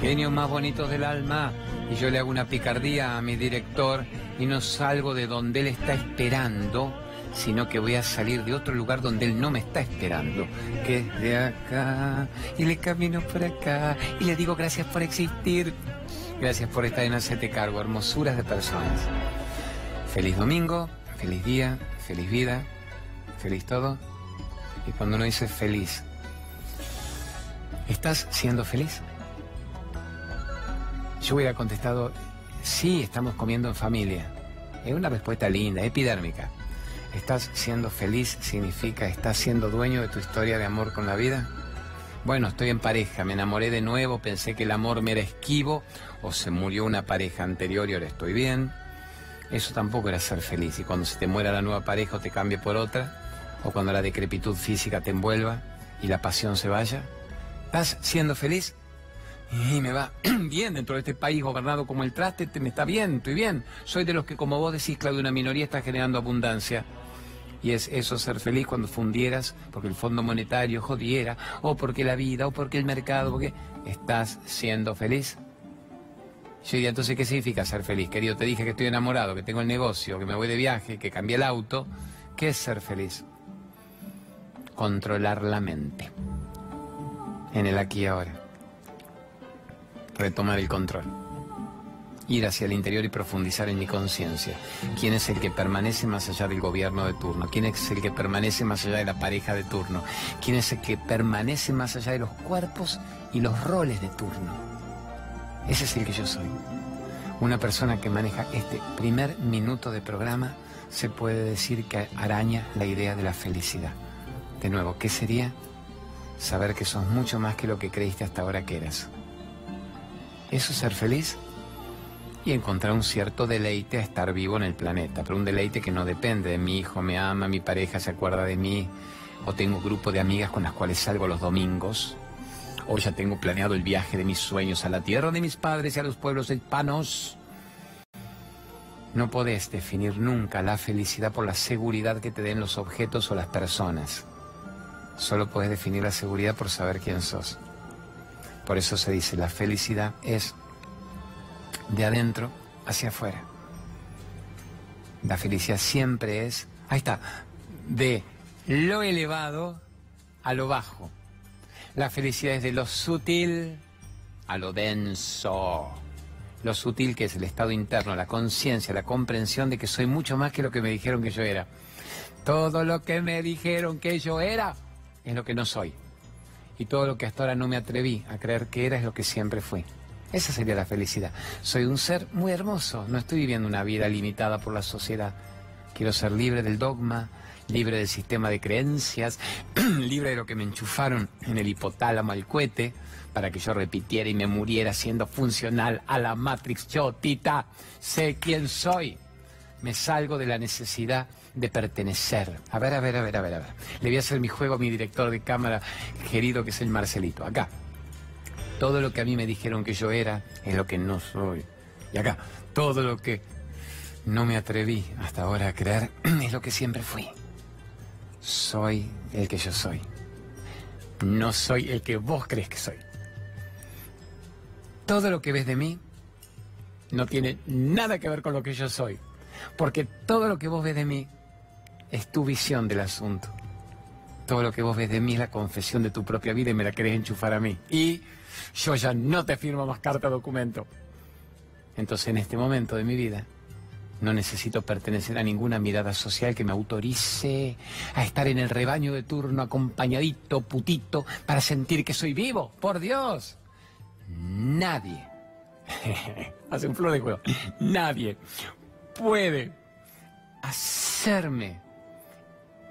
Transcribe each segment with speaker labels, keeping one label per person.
Speaker 1: Genios más bonitos del alma. Y yo le hago una picardía a mi director y no salgo de donde él está esperando, sino que voy a salir de otro lugar donde él no me está esperando, que es de acá. Y le camino por acá y le digo gracias por existir. Gracias por estar en Hacete Cargo, hermosuras de personas. Feliz domingo, feliz día, feliz vida, feliz todo. Y cuando uno dice feliz, ¿estás siendo feliz? Yo hubiera contestado, sí, estamos comiendo en familia. Es una respuesta linda, epidérmica. ¿Estás siendo feliz significa estás siendo dueño de tu historia de amor con la vida? Bueno, estoy en pareja, me enamoré de nuevo, pensé que el amor me era esquivo, o se murió una pareja anterior y ahora estoy bien. Eso tampoco era ser feliz. Y cuando se te muera la nueva pareja o te cambie por otra, o cuando la decrepitud física te envuelva y la pasión se vaya, ¿estás siendo feliz? Y me va bien dentro de este país gobernado como el traste, me está bien, estoy bien. Soy de los que, como vos decís, Claudio, una minoría está generando abundancia. Y es eso ser feliz cuando fundieras, porque el Fondo Monetario jodiera, o porque la vida, o porque el mercado, porque estás siendo feliz. Yo diría, entonces, ¿qué significa ser feliz? Querido, te dije que estoy enamorado, que tengo el negocio, que me voy de viaje, que cambié el auto. ¿Qué es ser feliz? Controlar la mente. En el aquí y ahora retomar el control. Ir hacia el interior y profundizar en mi conciencia. ¿Quién es el que permanece más allá del gobierno de turno? ¿Quién es el que permanece más allá de la pareja de turno? ¿Quién es el que permanece más allá de los cuerpos y los roles de turno? Ese es el que yo soy. Una persona que maneja este primer minuto de programa se puede decir que araña la idea de la felicidad. De nuevo, ¿qué sería? Saber que sos mucho más que lo que creíste hasta ahora que eras. ¿Eso es ser feliz? Y encontrar un cierto deleite a estar vivo en el planeta, pero un deleite que no depende de mi hijo, me ama, mi pareja se acuerda de mí, o tengo un grupo de amigas con las cuales salgo los domingos, o ya tengo planeado el viaje de mis sueños a la tierra de mis padres y a los pueblos hispanos. No podés definir nunca la felicidad por la seguridad que te den los objetos o las personas. Solo puedes definir la seguridad por saber quién sos. Por eso se dice, la felicidad es de adentro hacia afuera. La felicidad siempre es, ahí está, de lo elevado a lo bajo. La felicidad es de lo sutil a lo denso. Lo sutil que es el estado interno, la conciencia, la comprensión de que soy mucho más que lo que me dijeron que yo era. Todo lo que me dijeron que yo era es lo que no soy y todo lo que hasta ahora no me atreví a creer que era es lo que siempre fui. Esa sería la felicidad. Soy un ser muy hermoso, no estoy viviendo una vida limitada por la sociedad. Quiero ser libre del dogma, libre del sistema de creencias, libre de lo que me enchufaron en el hipotálamo al cohete para que yo repitiera y me muriera siendo funcional a la Matrix. Yo, Tita, sé quién soy. Me salgo de la necesidad de pertenecer. A ver, a ver, a ver, a ver, a ver. Le voy a hacer mi juego a mi director de cámara querido, que es el Marcelito. Acá. Todo lo que a mí me dijeron que yo era es lo que no soy. Y acá, todo lo que no me atreví hasta ahora a creer es lo que siempre fui. Soy el que yo soy. No soy el que vos crees que soy. Todo lo que ves de mí no tiene nada que ver con lo que yo soy. Porque todo lo que vos ves de mí es tu visión del asunto. Todo lo que vos ves de mí es la confesión de tu propia vida y me la querés enchufar a mí. Y yo ya no te firmo más carta documento. Entonces en este momento de mi vida no necesito pertenecer a ninguna mirada social que me autorice a estar en el rebaño de turno acompañadito, putito, para sentir que soy vivo. Por Dios. Nadie. Hace un flor de juego. Nadie puede hacerme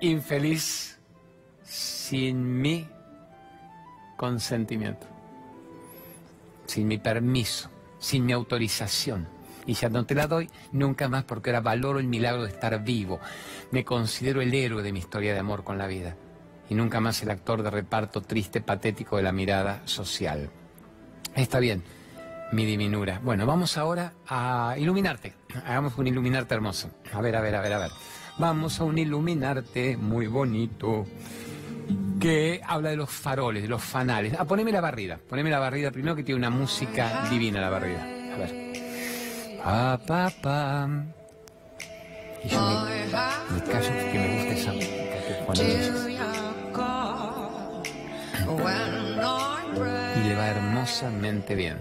Speaker 1: infeliz sin mi consentimiento, sin mi permiso, sin mi autorización. Y ya no te la doy nunca más porque ahora valoro el milagro de estar vivo. Me considero el héroe de mi historia de amor con la vida. Y nunca más el actor de reparto triste, patético de la mirada social. Está bien, mi diminura. Bueno, vamos ahora a iluminarte. Hagamos un iluminarte hermoso. A ver, a ver, a ver, a ver. Vamos a un iluminarte muy bonito. que habla de los faroles, de los fanales. Ah, poneme la barrida, poneme la barrida primero que tiene una música divina la barrida. A ver. Pa, pa, pa. Y yo me, me callo porque me gusta esa música que Y le va hermosamente bien.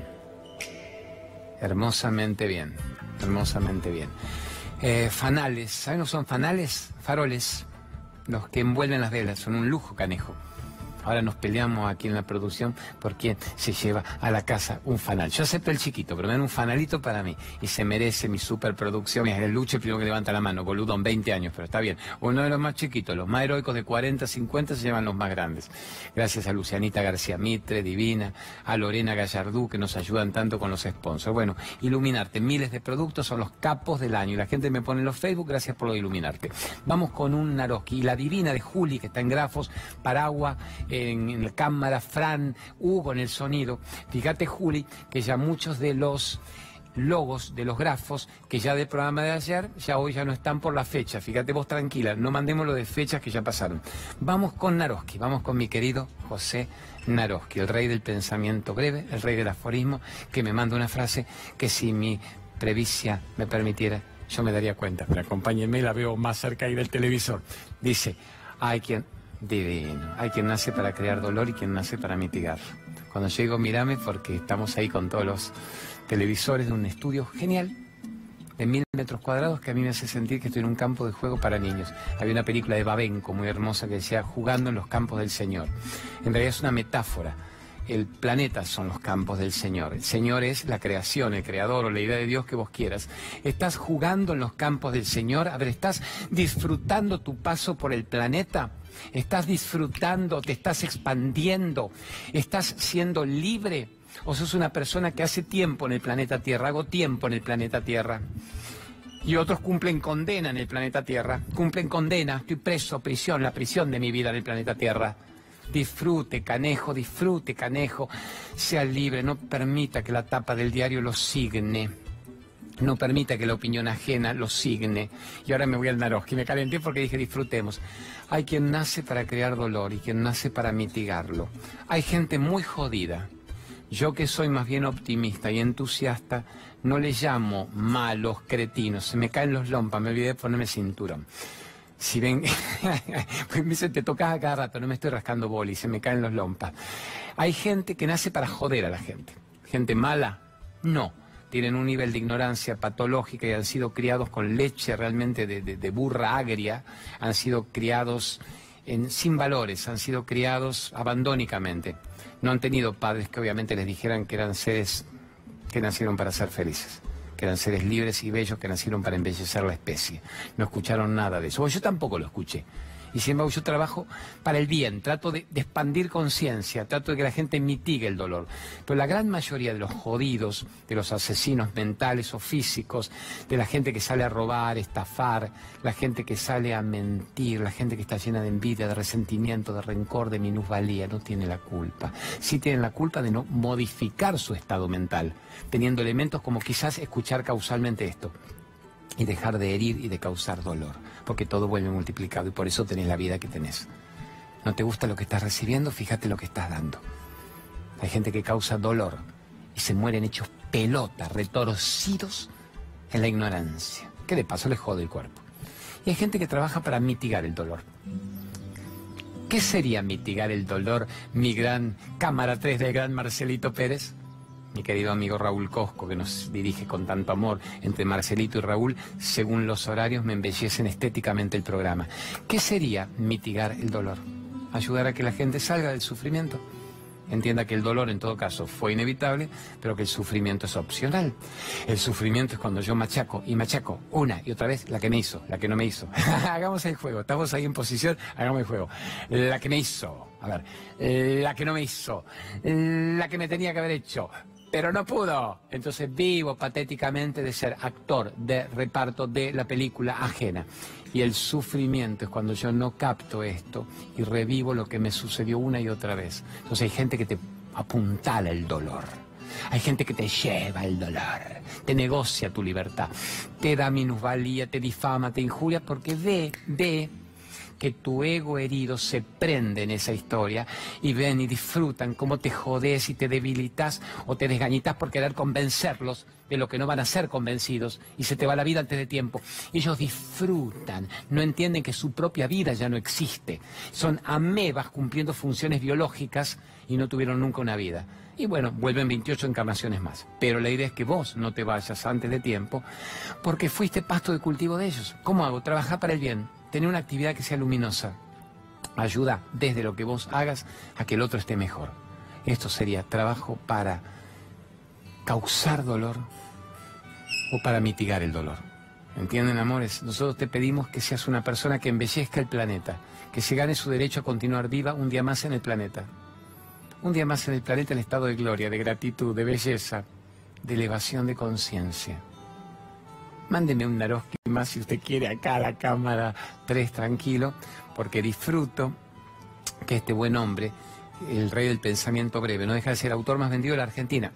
Speaker 1: Hermosamente bien. Hermosamente bien. Eh, fanales, ¿saben lo son fanales? Faroles, los que envuelven las velas, son un lujo canejo. Ahora nos peleamos aquí en la producción por quién se lleva a la casa un fanal. Yo acepto el chiquito, pero me dan un fanalito para mí. Y se merece mi superproducción. Mira, el Luche primero que levanta la mano, boludo, en 20 años, pero está bien. Uno de los más chiquitos, los más heroicos de 40, 50 se llevan los más grandes. Gracias a Lucianita García Mitre, Divina, a Lorena Gallardú, que nos ayudan tanto con los sponsors. Bueno, iluminarte, miles de productos son los capos del año. Y la gente me pone en los Facebook, gracias por iluminarte. Vamos con un Naroski. La Divina de Juli, que está en grafos, Paragua, en, la cámara, Fran, Hugo en el sonido. Fíjate, Juli, que ya muchos de los logos de los grafos que ya del programa de ayer, ya hoy ya no están por la fecha. Fíjate vos tranquila, no mandemos lo de fechas que ya pasaron. Vamos con Naroski, vamos con mi querido José Naroski, el rey del pensamiento breve, el rey del aforismo, que me manda una frase que si mi previcia me permitiera, yo me daría cuenta. Pero acompáñenme, la veo más cerca ahí del televisor. Dice, hay quien Divino. Hay quien nace para crear dolor y quien nace para mitigar. Cuando llego, mírame porque estamos ahí con todos los televisores de un estudio genial de mil metros cuadrados que a mí me hace sentir que estoy en un campo de juego para niños. Había una película de Babenco muy hermosa que decía jugando en los campos del Señor. En realidad es una metáfora. El planeta son los campos del Señor. El Señor es la creación, el creador o la idea de Dios que vos quieras. Estás jugando en los campos del Señor. A ver, estás disfrutando tu paso por el planeta estás disfrutando, te estás expandiendo, estás siendo libre. O sos una persona que hace tiempo en el planeta Tierra, hago tiempo en el planeta Tierra. Y otros cumplen condena en el planeta Tierra. Cumplen condena, estoy preso, prisión, la prisión de mi vida en el planeta Tierra. Disfrute, canejo, disfrute, canejo. Sea libre, no permita que la tapa del diario lo signe no permita que la opinión ajena lo signe. Y ahora me voy al Naroski, me calenté porque dije disfrutemos. Hay quien nace para crear dolor y quien nace para mitigarlo. Hay gente muy jodida. Yo que soy más bien optimista y entusiasta, no le llamo malos cretinos. Se me caen los lompas, me olvidé de ponerme cinturón. Si ven, pues me dice, te tocas a cada rato, no me estoy rascando boli, se me caen los lompas. Hay gente que nace para joder a la gente. Gente mala, no tienen un nivel de ignorancia patológica y han sido criados con leche realmente de, burra agria, han sido criados en, sin valores, han sido criados abandónicamente. No han tenido padres que obviamente les dijeran que eran seres que nacieron para ser felices, que eran seres libres y bellos que nacieron para embellecer la especie. No escucharon nada de eso. yo tampoco lo escuché. Y sin embargo yo trabajo para el bien, trato de, expandir conciencia, trato de que la gente mitigue el dolor. Pero la gran mayoría de los jodidos, de los asesinos mentales o físicos, de la gente que sale a robar, estafar, la gente que sale a mentir, la gente que está llena de envidia, de resentimiento, de rencor, de minusvalía, no tiene la culpa. Sí tienen la culpa de no modificar su estado mental, teniendo elementos como quizás escuchar causalmente esto y dejar de herir y de causar dolor, porque todo vuelve multiplicado y por eso tenés la vida que tenés. ¿No te gusta lo que estás recibiendo? Fíjate lo que estás dando. Hay gente que causa dolor y se mueren hechos pelotas, retorcidos en la ignorancia. ¿Qué de paso le jode el cuerpo. Y hay gente que trabaja para mitigar el dolor. ¿Qué sería mitigar el dolor, mi gran cámara 3 del gran Marcelito Pérez? Mi querido amigo Raúl Cosco, que nos dirige con tanto amor entre Marcelito y Raúl, según los horarios me embellecen estéticamente el programa. ¿Qué sería mitigar el dolor? Ayudar a que la gente salga del sufrimiento. Entienda que el dolor en todo caso fue inevitable, pero que el sufrimiento es opcional. El sufrimiento es cuando yo machaco y machaco una y otra vez la que me hizo, la que no me hizo. hagamos el juego, estamos ahí en posición, hagamos el juego. La que me hizo, a ver, la que no me hizo, la que me tenía que haber hecho, pero no pudo. Entonces vivo patéticamente de ser actor de reparto de la película ajena. Y el sufrimiento es cuando yo no capto esto y revivo lo que me sucedió una y otra vez. Entonces hay gente que te apuntala el dolor. Hay gente que te lleva el dolor, te negocia tu libertad, te da minusvalía, te difama, te injuria porque ve, ve que tu ego herido se prende en esa historia y ven y disfrutan cómo te jodes y te debilitas o te desgañitas por querer convencerlos de lo que no van a ser convencidos y se te va la vida antes de tiempo. Ellos disfrutan, no entienden que su propia vida ya no existe. Son amebas cumpliendo funciones biológicas y no tuvieron nunca una vida. Y bueno, vuelven 28 encarnaciones más. Pero la idea es que vos no te vayas antes de tiempo porque fuiste pasto de cultivo de ellos. ¿Cómo hago? Trabajar para el bien, tener una actividad que sea luminosa. Ayuda desde lo que vos hagas a que el otro esté mejor. Esto sería trabajo para causar dolor o para mitigar el dolor. ¿Entienden, amores? Nosotros te pedimos que seas una persona que embellezca el planeta, que se gane su derecho a continuar viva un día más en el planeta. Un día más en el planeta en estado de gloria, de gratitud, de belleza, de elevación de conciencia. Mándeme un Naroski más si usted quiere acá a la cámara 3 tranquilo, porque disfruto que este buen hombre, el rey del pensamiento breve, no deja de ser autor más vendido de la Argentina.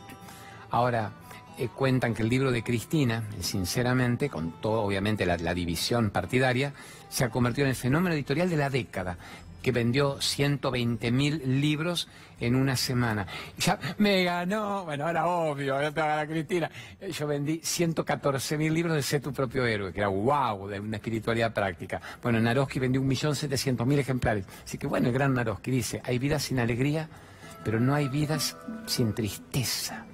Speaker 1: Ahora, eh, cuentan que el libro de Cristina, sinceramente, con todo obviamente la, la, división partidaria, se ha convertido en el fenómeno editorial de la década que vendió 120 mil libros en una semana. Ya me ganó, bueno, era obvio, la Cristina. Yo vendí 114 mil libros de Sé tu propio héroe, que era wow, de una espiritualidad práctica. Bueno, Naroski vendió 1.700.000 ejemplares. Así que bueno, el gran Naroski dice, hay vidas sin alegría, pero no hay vidas sin tristeza.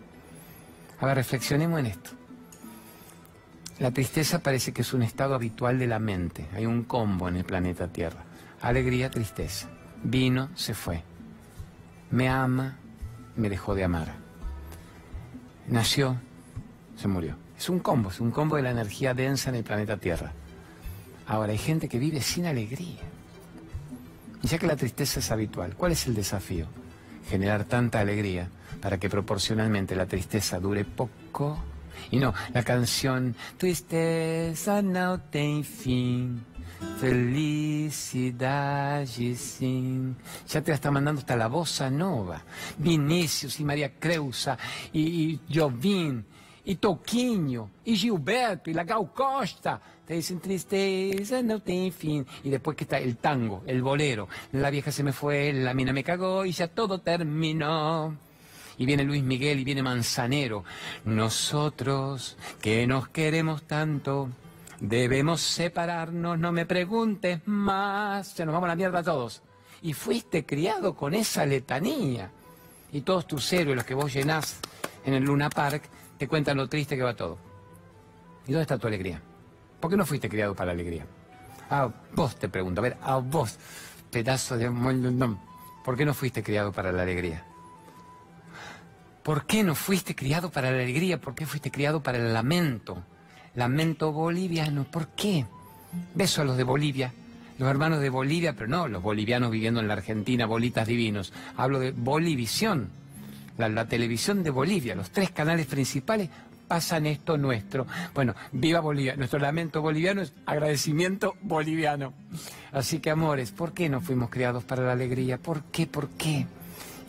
Speaker 1: A ver, reflexionemos en esto. La tristeza parece que es un estado habitual de la mente. Hay un combo en el planeta Tierra alegría, tristeza. Vino, se fue. Me ama, me dejó de amar. Nació, se murió. Es un combo, es un combo de la energía densa en el planeta Tierra. Ahora, hay gente que vive sin alegría. Y ya que la tristeza es habitual, ¿cuál es el desafío? Generar tanta alegría para que proporcionalmente la tristeza dure poco. Y no, la canción Tristeza no tem fin. Felicidade, sim. Ya te la está mandando hasta la bossa nova. Vinícius y María Creusa y, y Jovim y Toquinho y Gilberto y la Gal Costa. Te dicen tristeza, no tiene fin. Y después que está el tango, el bolero. La vieja se me fue, la mina me cagó y ya todo terminó y viene Luis Miguel y viene Manzanero. Nosotros que nos queremos tanto, Debemos separarnos, no me preguntes más. Se nos vamos a la mierda todos. Y fuiste criado con esa letanía. Y todos tus héroes, los que vos llenás en el Luna Park, te cuentan lo triste que va todo. ¿Y dónde está tu alegría? ¿Por qué no fuiste criado para la alegría? A vos te pregunto, a ver, a vos, pedazo de... ¿Por qué no fuiste criado para la alegría? ¿Por qué no fuiste criado para la alegría? ¿Por qué fuiste criado para el lamento? Lamento boliviano. ¿Por qué? Beso a los de Bolivia, los hermanos de Bolivia, pero no los bolivianos viviendo en la Argentina, bolitas divinos. Hablo de Bolivisión, la, televisión de Bolivia, los tres canales principales pasan esto nuestro. Bueno, viva Bolivia. Nuestro lamento boliviano es agradecimiento boliviano. Así que, amores, ¿por qué no fuimos criados para la alegría? ¿Por qué? ¿Por qué?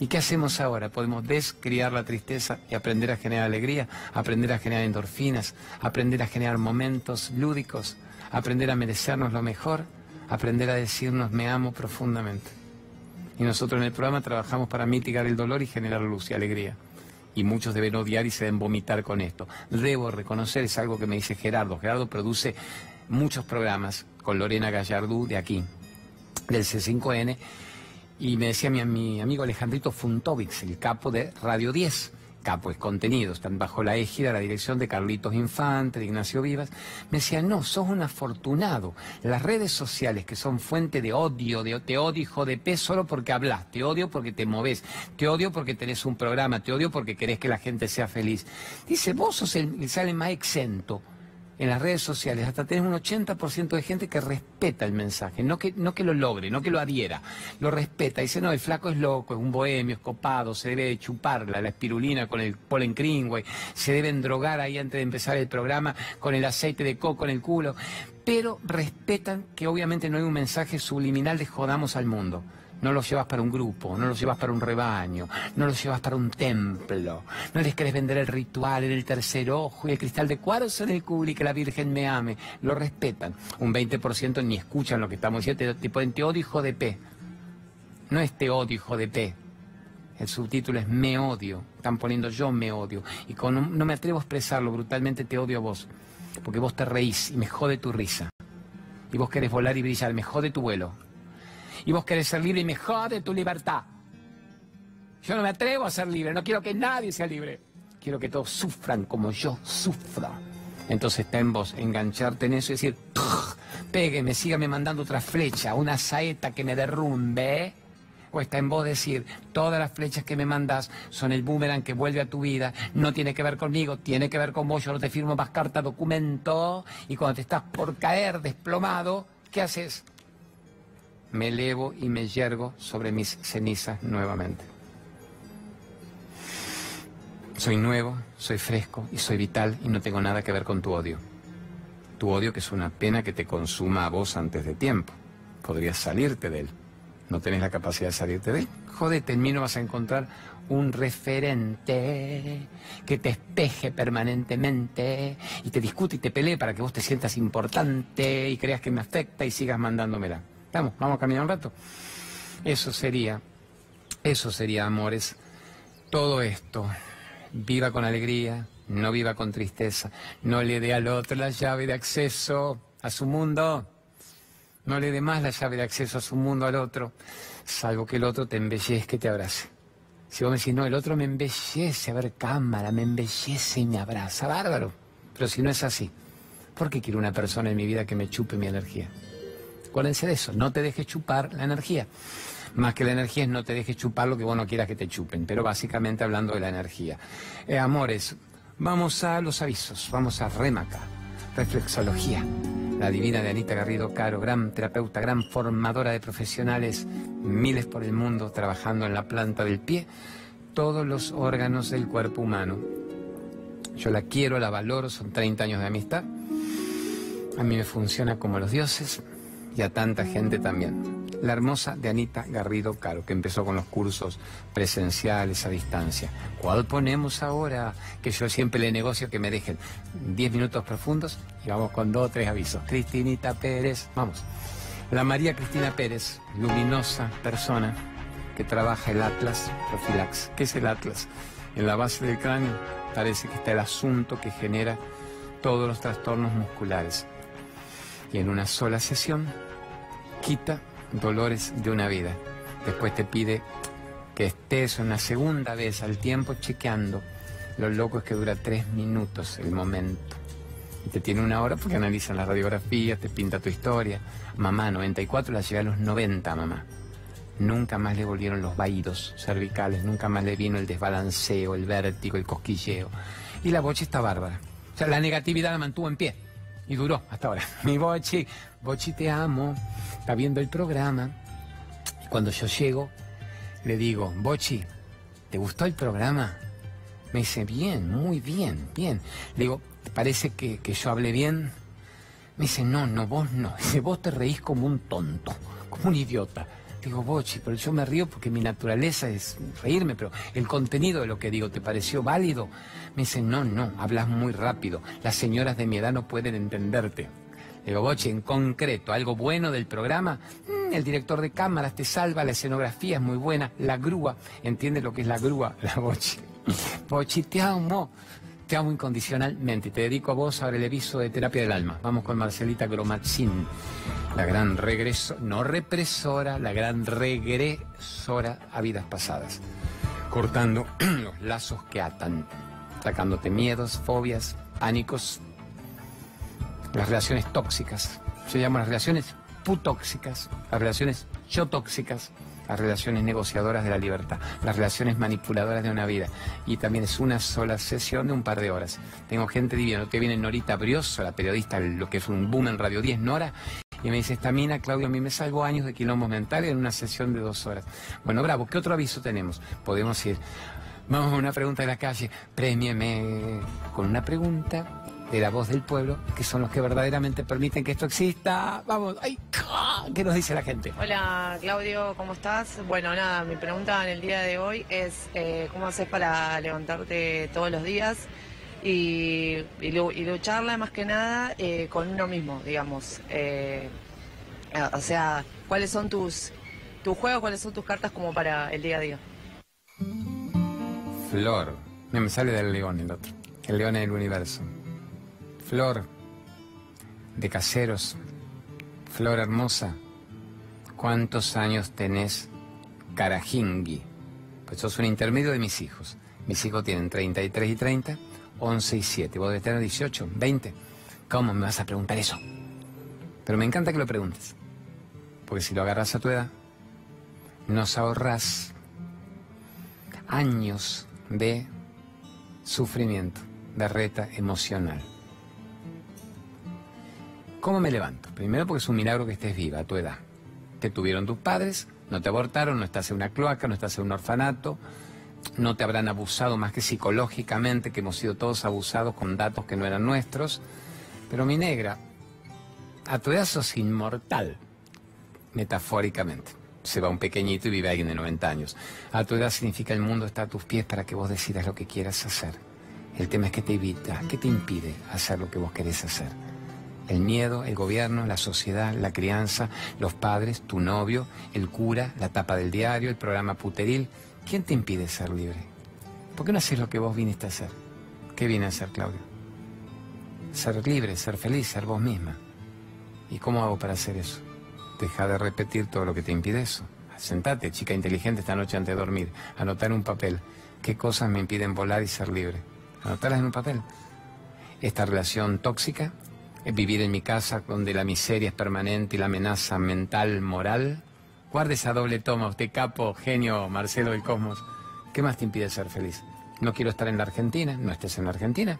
Speaker 1: ¿Y qué hacemos ahora? Podemos descriar la tristeza y aprender a generar alegría, aprender a generar endorfinas, aprender a generar momentos lúdicos, aprender a merecernos lo mejor, aprender a decirnos me amo profundamente. Y nosotros en el programa trabajamos para mitigar el dolor y generar luz y alegría. Y muchos deben odiar y se deben vomitar con esto. Debo reconocer, es algo que me dice Gerardo. Gerardo produce muchos programas con Lorena Gallardú de aquí, del C5N y me decía mi, mi amigo Alejandrito Funtovics, el capo de Radio 10, capo es contenido, están bajo la égida, la dirección de Carlitos Infante, de Ignacio Vivas, me decía, no, sos un afortunado. Las redes sociales que son fuente de odio, de te odio hijo de pez solo porque hablas, te odio porque te moves, te odio porque tenés un programa, te odio porque querés que la gente sea feliz. Dice, vos sos el que sale más exento en las redes sociales, hasta tenés un 80% de gente que respeta el mensaje, no que, no que lo logre, no que lo adhiera, lo respeta. Dice, no, el flaco es loco, es un bohemio, es copado, se debe chuparla, la espirulina con el polen güey, se deben drogar ahí antes de empezar el programa con el aceite de coco en el culo, pero respetan que obviamente no hay un mensaje subliminal de jodamos al mundo. No los llevas para un grupo, no los llevas para un rebaño, no los llevas para un templo. No les querés vender el ritual en el tercer ojo y el cristal de cuarzo en el y que la Virgen me ame. Lo respetan. Un 20% ni escuchan lo que estamos diciendo, te, te ponen te odio hijo de P. No es te odio hijo de P. El subtítulo es Me odio. Están poniendo yo me odio. Y con, no me atrevo a expresarlo, brutalmente te odio a vos. Porque vos te reís y me jode tu risa. Y vos querés volar y brillar, me jode tu vuelo. Y vos querés ser libre y me jode tu libertad. Yo no me atrevo a ser libre, no quiero que nadie sea libre. Quiero que todos sufran como yo sufro. Entonces está en vos engancharte en eso y decir, pégueme, sígame mandando otra flecha, una saeta que me derrumbe o está en vos decir, todas las flechas que me mandas son el boomerang que vuelve a tu vida, no tiene que ver conmigo, tiene que ver con vos, yo no te firmo más carta, documento, y cuando te estás por caer desplomado, ¿qué haces? Me elevo y me yergo sobre mis cenizas nuevamente. Soy nuevo, soy fresco y soy vital y no tengo nada que ver con tu odio. Tu odio que es una pena que te consuma a vos antes de tiempo. Podrías salirte de él no tenés la capacidad de salirte de él, jodete, en mí no vas a encontrar un referente que te espeje permanentemente y te discute y te pelee para que vos te sientas importante y creas que me afecta y sigas mandándomela. Vamos, vamos a caminar un rato. Eso sería, eso sería, amores, todo esto. Viva con alegría, no viva con tristeza, no le dé al otro la llave de acceso a su mundo. No le dé más la llave de acceso a su mundo al otro, salvo que el otro te embellezca y te abrace. Si vos me decís, no, el otro me embellece, a ver cámara, me embellece y me abraza, bárbaro. Pero si no es así, ¿por qué quiero una persona en mi vida que me chupe mi energía? Acuérdense de eso, no te dejes chupar la energía. Más que la energía es no te dejes chupar lo que vos no quieras que te chupen, pero básicamente hablando de la energía. Eh, amores, vamos a los avisos, vamos a Remaca, reflexología la divina de Anita Garrido Caro, gran terapeuta, gran formadora de profesionales, miles por el mundo, trabajando en la planta del pie, todos los órganos del cuerpo humano. Yo la quiero, la valoro, son 30 años de amistad. A mí me funciona como los dioses y a tanta gente también. La hermosa de Anita Garrido Caro, que empezó con los cursos presenciales a distancia. ¿Cuál ponemos ahora? Que yo siempre le negocio que me dejen 10 minutos profundos y vamos con dos o tres avisos. Cristinita Pérez, vamos. La María Cristina Pérez, luminosa persona que trabaja el Atlas Profilax. ¿Qué es el Atlas? En la base del cráneo parece que está el asunto que genera todos los trastornos musculares. Y en una sola sesión quita dolores de una vida. Después te pide que estés una segunda vez al tiempo chequeando. Lo loco es que dura tres minutos el momento. Y te tiene una hora porque analizan las radiografías, te pinta tu historia. Mamá, 94 la llevé a los 90, mamá. Nunca más le volvieron los vaídos cervicales, nunca más le vino el desbalanceo, el vértigo, el cosquilleo. Y la bocha está bárbara. O sea, la negatividad la mantuvo en pie. Y duró hasta ahora. Mi Bochi, Bochi te amo, está viendo el programa. Cuando yo llego, le digo, Bochi, ¿te gustó el programa? Me dice, bien, muy bien, bien. Le digo, ¿te parece que, que yo hablé bien? Me dice, no, no, vos no. Dice, vos te reís como un tonto, como un idiota. Digo, Bochi, pero yo me río porque mi naturaleza es reírme, pero el contenido de lo que digo, ¿te pareció válido? Me dice, no, no, hablas muy rápido. Las señoras de mi edad no pueden entenderte. Digo, Bochi, en concreto, algo bueno del programa, mm, el director de cámaras te salva, la escenografía es muy buena, la grúa, ¿entiendes lo que es la grúa? La Bochi. Bochi, te amo te amo incondicionalmente. Te dedico a vos ahora el aviso de terapia del alma. Vamos con Marcelita Gromatzin, la gran regreso, no represora, la gran regresora a vidas pasadas, cortando los lazos que atan, sacándote miedos, fobias, pánicos, las relaciones tóxicas. Se llaman las relaciones putóxicas, las relaciones yo tóxicas las relaciones negociadoras de la libertad, las relaciones manipuladoras de una vida. Y también es una sola sesión de un par de horas. Tengo gente divina, que viene Norita Brioso, la periodista, lo que es un boom en Radio 10, Nora, y me dice, esta mina, Claudio, a mí me salvo años de quilombos mentales en una sesión de dos horas. Bueno, bravo, ¿qué otro aviso tenemos? Podemos ir, vamos a una pregunta de la calle, premieme con una pregunta de la voz del pueblo, que son los que verdaderamente permiten que esto exista. Vamos, ¡ay! ¿Qué nos dice la gente?
Speaker 2: Hola Claudio, ¿cómo estás? Bueno, nada, mi pregunta en el día de hoy es eh, ¿cómo haces para levantarte todos los días y, lucharla más que nada eh, con uno mismo, digamos? Eh, o sea, ¿cuáles son tus, tus juegos, cuáles son tus cartas como para el día a día?
Speaker 1: Flor, me sale del león el otro, el león en el universo. Flor, de caseros, Flor hermosa, ¿cuántos años tenés, carajingui? Pues sos un intermedio de mis hijos. Mis hijos tienen 33 y 30, 11 y 7. Vos debes tener 18, 20. ¿Cómo me vas a preguntar eso? Pero me encanta que lo preguntes. Porque si lo agarras a tu edad, nos ahorras años de sufrimiento, de reta emocional. ¿Cómo me levanto? Primero porque es un milagro que estés viva a tu edad. Te tuvieron tus padres, no te abortaron, no estás en una cloaca, no estás en un orfanato, no te habrán abusado más que psicológicamente, que hemos sido todos abusados con datos que no eran nuestros. Pero mi negra, a tu edad sos inmortal, metafóricamente. Se va un pequeñito y vive alguien de 90 años. A tu edad significa el mundo está a tus pies para que vos decidas lo que quieras hacer. El tema es que te evita, que te impide hacer lo que vos querés hacer. El miedo, el gobierno, la sociedad, la crianza, los padres, tu novio, el cura, la tapa del diario, el programa puteril. ¿Quién te impide ser libre? ¿Por qué no haces lo que vos viniste a hacer? ¿Qué viene a hacer, Claudio? Ser libre, ser feliz, ser vos misma. ¿Y cómo hago para hacer eso? Deja de repetir todo lo que te impide eso. Sentate, chica inteligente, esta noche antes de dormir. Anotar un papel. ¿Qué cosas me impiden volar y ser libre? Anotarlas en un papel. Esta relación tóxica vivir en mi casa donde la miseria es permanente y la amenaza mental, moral. Guarde esa doble toma, usted capo, genio, Marcelo del Cosmos. ¿Qué más te impide ser feliz? No quiero estar en la Argentina, no estés en la Argentina.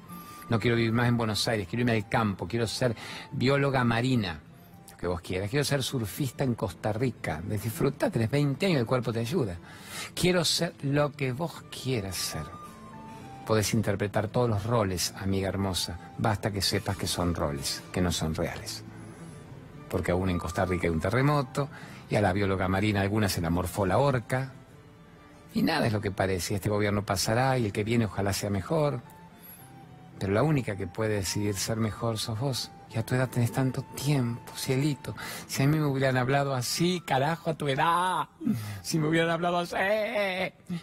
Speaker 1: No quiero vivir más en Buenos Aires, quiero irme al campo, quiero ser bióloga marina, lo que vos quieras. Quiero ser surfista en Costa Rica. Disfruta, tenés 20 años, el cuerpo te ayuda. Quiero ser lo que vos quieras ser. Podés interpretar todos los roles, amiga hermosa. Basta que sepas que son roles, que no son reales. Porque aún en Costa Rica hay un terremoto, y a la bióloga marina alguna se la la horca. Y nada es lo que parece. Este gobierno pasará y el que viene ojalá sea mejor. Pero la única que puede decidir ser mejor sos vos. Y a tu edad tenés tanto tiempo, cielito. Si a mí me hubieran hablado así, carajo, a tu edad. Si me hubieran hablado así.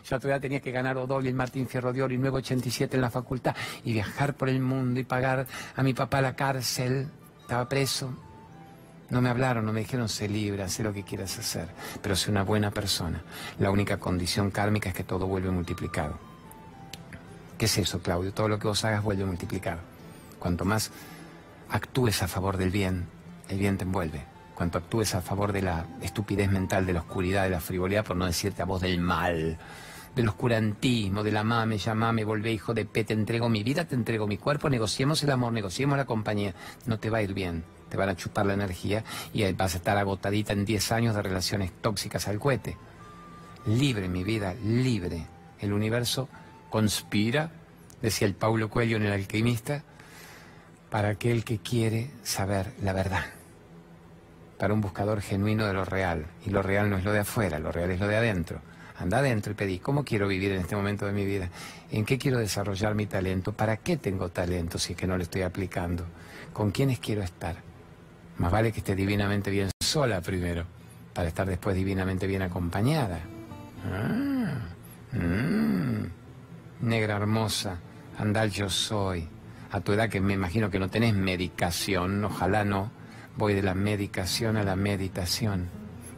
Speaker 1: Yo a tu edad tenía que ganar el Martín Fierro de Oro y 987 en la facultad y viajar por el mundo y pagar a mi papá la cárcel. Estaba preso. No me hablaron, no me dijeron, sé libre, sé lo que quieras hacer, pero sé una buena persona. La única condición kármica es que todo vuelve multiplicado. ¿Qué es eso, Claudio? Todo lo que vos hagas vuelve multiplicado. Cuanto más actúes a favor del bien, el bien te envuelve. Cuanto actúes a favor de la estupidez mental, de la oscuridad, de la frivolidad, por no decirte a vos del mal, del oscurantismo, de la mame, llamame, volvé, hijo de P, te entrego mi vida, te entrego mi cuerpo, negociemos el amor, negociemos la compañía, no te va a ir bien, te van a chupar la energía y vas a estar agotadita en 10 años de relaciones tóxicas al cohete. Libre, mi vida, libre. El universo conspira, decía el Paulo Coelho en El alquimista, para aquel que quiere saber la verdad, para un buscador genuino de lo real. Y lo real no es lo de afuera, lo real es lo de adentro. Anda adentro y pedí, ¿cómo quiero vivir en este momento de mi vida? ¿En qué quiero desarrollar mi talento? ¿Para qué tengo talento si es que no lo estoy aplicando? ¿Con quiénes quiero estar? Más vale que esté divinamente bien sola primero, para estar después divinamente bien acompañada. Ah, mm, negra hermosa, andal yo soy a tu edad que me imagino que no tenés medicación, ojalá no, voy de la medicación a la meditación,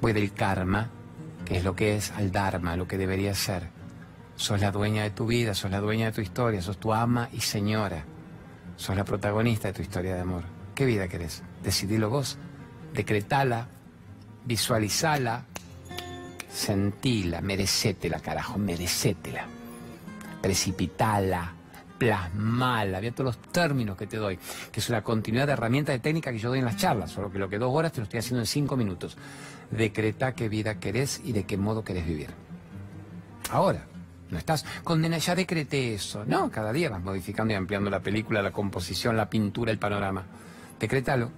Speaker 1: voy del karma, que es lo que es, al dharma, lo que debería ser. Sos la dueña de tu vida, sos la dueña de tu historia, sos tu ama y señora, sos la protagonista de tu historia de amor. ¿Qué vida querés? Decidilo vos, decretala, visualizala, sentila, merecétela, carajo, merecétela, precipitala plasmala, había todos los términos que te doy, que es una continuidad de herramientas de técnica que yo doy en las charlas, solo que lo que dos horas te lo estoy haciendo en cinco minutos. Decreta qué vida querés y de qué modo querés vivir. Ahora, no estás condenada, ya decreté eso. No, cada día vas modificando y ampliando la película, la composición, la pintura, el panorama. Decrétalo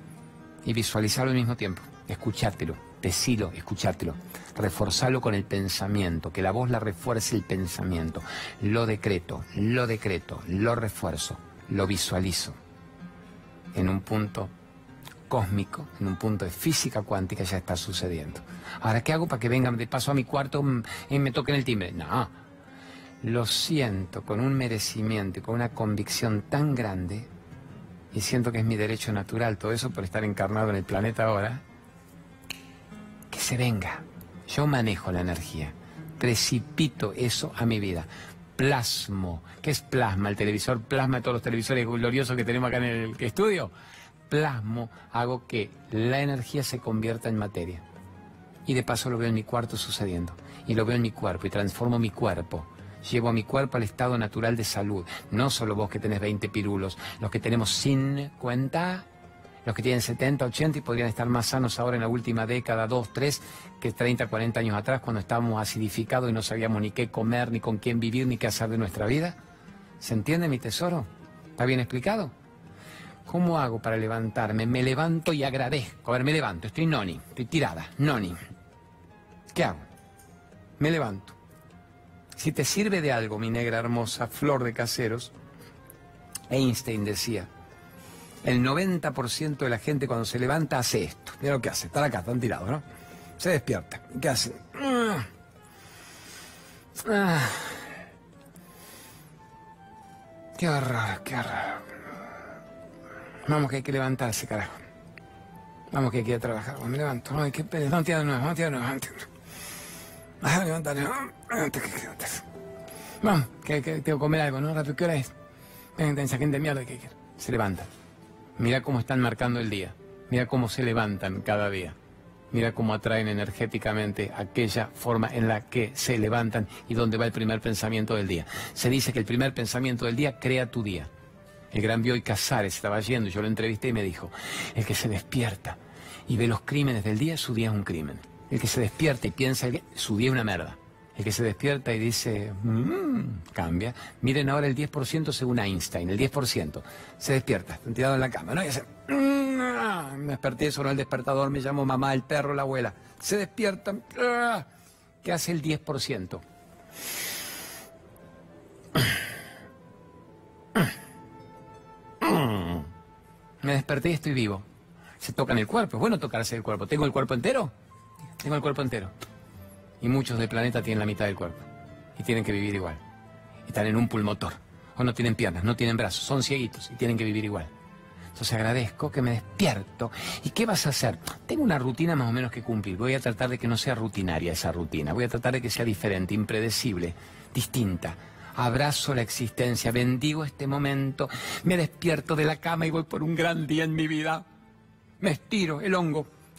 Speaker 1: y visualizalo al mismo tiempo. escuchátelo, decilo, escuchátelo. Reforzalo con el pensamiento, que la voz la refuerce el pensamiento. Lo decreto, lo decreto, lo refuerzo, lo visualizo. En un punto cósmico, en un punto de física cuántica ya está sucediendo. Ahora, ¿qué hago para que vengan de paso a mi cuarto y me toquen el timbre? No, lo siento con un merecimiento y con una convicción tan grande y siento que es mi derecho natural, todo eso por estar encarnado en el planeta ahora, que se venga. Yo manejo la energía, precipito eso a mi vida. Plasmo, ¿qué es plasma? El televisor plasma todos los televisores gloriosos que tenemos acá en el estudio. Plasmo, hago que la energía se convierta en materia. Y de paso lo veo en mi cuarto sucediendo. Y lo veo en mi cuerpo y transformo mi cuerpo llevo a mi cuerpo al estado natural de salud. No solo vos que tenés 20 pirulos, los que tenemos 50, los que tienen 70, 80 y podrían estar más sanos ahora en la última década, 2, 3, que 30, 40 años atrás cuando estábamos acidificados y no sabíamos ni qué comer, ni con quién vivir, ni qué hacer de nuestra vida. ¿Se entiende mi tesoro? ¿Está bien explicado? ¿Cómo hago para levantarme? Me levanto y agradezco. A ver, me levanto, estoy noni, estoy tirada, noni. ¿Qué hago? Me levanto si te sirve de algo, mi negra hermosa, flor de caseros, Einstein decía, el 90% de la gente cuando se levanta hace esto. Mira lo que hace, están acá, están tirados, ¿no? Se despierta. ¿Qué hace? Ah. Qué horror, qué horror. Vamos que hay que levantarse, carajo. Vamos que hay que ir a trabajar. me levanto. No, hay que... No, tía, no, no, tía. Ah, levantate. Vamos, que, que, tengo que comer algo, ¿no? ¿qué hora es? Ven, esa gente de mierda que se levanta. Mira cómo están marcando el día. Mira cómo se levantan cada día. Mira cómo atraen energéticamente aquella forma en la que se levantan y dónde va el primer pensamiento del día. Se dice que el primer pensamiento del día crea tu día. El gran Bioy Casares estaba yendo, yo lo entrevisté y me dijo, el que se despierta y ve los crímenes del día, su día es un crimen. El que se despierta y piensa que su día es una merda. El que se despierta y dice, mmm, cambia. Miren ahora el 10% según Einstein, el 10%. Se despierta, está tirado en la cama, ¿no? Y hace, mmm, me desperté, sonó el despertador, me llamo mamá, el perro, la abuela. Se despierta, ah, ¿qué hace el 10%? Me desperté y estoy vivo. Se toca en el cuerpo. Es bueno tocarse el cuerpo. ¿Tengo el cuerpo entero? Tengo el cuerpo entero. Y muchos del planeta tienen la mitad del cuerpo. Y tienen que vivir igual. Están en un pulmotor. O no tienen piernas, no tienen brazos, son cieguitos y tienen que vivir igual. Entonces agradezco que me despierto. ¿Y qué vas a hacer? Tengo una rutina más o menos que cumplir. Voy a tratar de que no sea rutinaria esa rutina. Voy a tratar de que sea diferente, impredecible, distinta. Abrazo la existencia, bendigo este momento, me despierto de la cama y voy por un gran día en mi vida. Me estiro el hongo,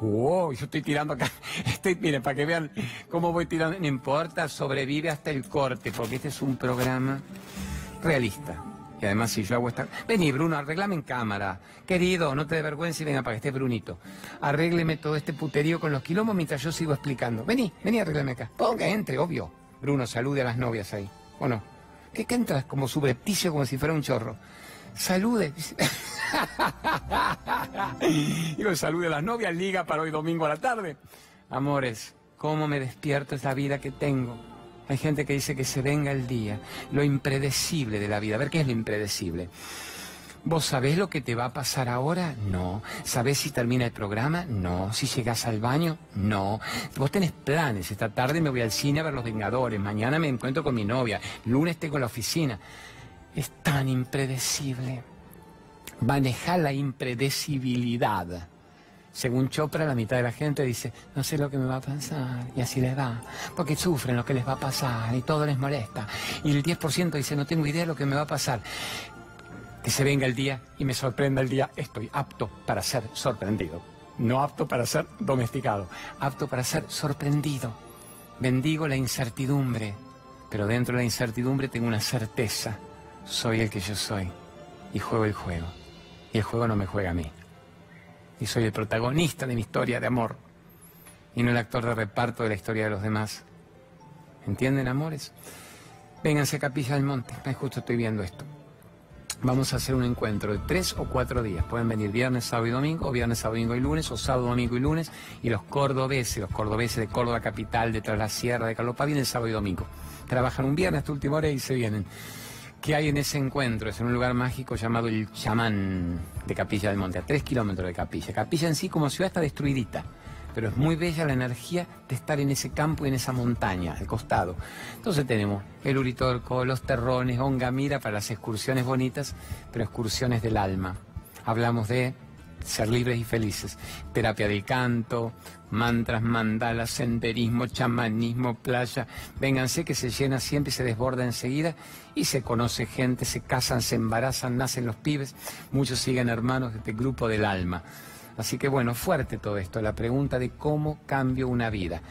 Speaker 1: Wow, yo estoy tirando acá. Estoy, miren, para que vean cómo voy tirando. No importa, sobrevive hasta el corte, porque este es un programa realista. Y además, si yo hago esta. Vení, Bruno, arreglame en cámara. Querido, no te dé vergüenza y venga para que esté Brunito. Arrégleme todo este puterío con los quilombos mientras yo sigo explicando. Vení, vení, arréglame acá. Ponga, entre, obvio. Bruno, salude a las novias ahí. ¿O no? ¿Qué, qué entras como subrepticio, como si fuera un chorro? Salude. Digo, salude a las novias, liga para hoy domingo a la tarde. Amores, ¿cómo me despierto esa vida que tengo? Hay gente que dice que se venga el día, lo impredecible de la vida. A ver, ¿qué es lo impredecible? ¿Vos sabés lo que te va a pasar ahora? No. ¿Sabés si termina el programa? No. ¿Si llegás al baño? No. Vos tenés planes. Esta tarde me voy al cine a ver Los Vengadores. Mañana me encuentro con mi novia. Lunes tengo la oficina es tan impredecible. Manejar la impredecibilidad. Según Chopra, la mitad de la gente dice, no sé lo que me va a pasar, y así les va, porque sufren lo que les va a pasar y todo les molesta. Y el 10% dice, no tengo idea de lo que me va a pasar. Que se venga el día y me sorprenda el día, estoy apto para ser sorprendido. no apto para ser domesticado, apto para ser sorprendido. Bendigo la incertidumbre, pero dentro de la incertidumbre tengo una certeza. Soy el que yo soy y juego el juego. Y el juego no me juega a mí. Y soy el protagonista de mi historia de amor y no el actor de reparto de la historia de los demás. ¿Entienden, amores? Vénganse a Capilla del Monte, justo estoy viendo esto. Vamos a hacer un encuentro de tres o cuatro días. Pueden venir viernes, sábado y domingo, o viernes, sábado, domingo y lunes, o sábado, domingo y lunes. Y los cordobeses, los cordobeses de Córdoba Capital, de Tras la Sierra, de Carlos vienen sábado y domingo. Trabajan un viernes hasta última hora y se vienen. ¿Qué hay en ese encuentro? Es en un lugar mágico llamado el Chamán de Capilla del Monte, a tres kilómetros de Capilla. Capilla en sí como ciudad está destruidita pero es muy bella la energía de estar en ese campo y en esa montaña, al costado. Entonces tenemos el Uritorco, los terrones, Ongamira para las excursiones bonitas, pero excursiones del alma. Hablamos de ser libres y felices. Terapia del canto, mantras, mandalas, senderismo, chamanismo, playa. Vénganse que se llena siempre y se desborda enseguida y se conoce gente, se casan, se embarazan, nacen los pibes. Muchos siguen hermanos de este grupo del alma. Así que bueno, fuerte todo esto, la pregunta de cómo cambio una vida.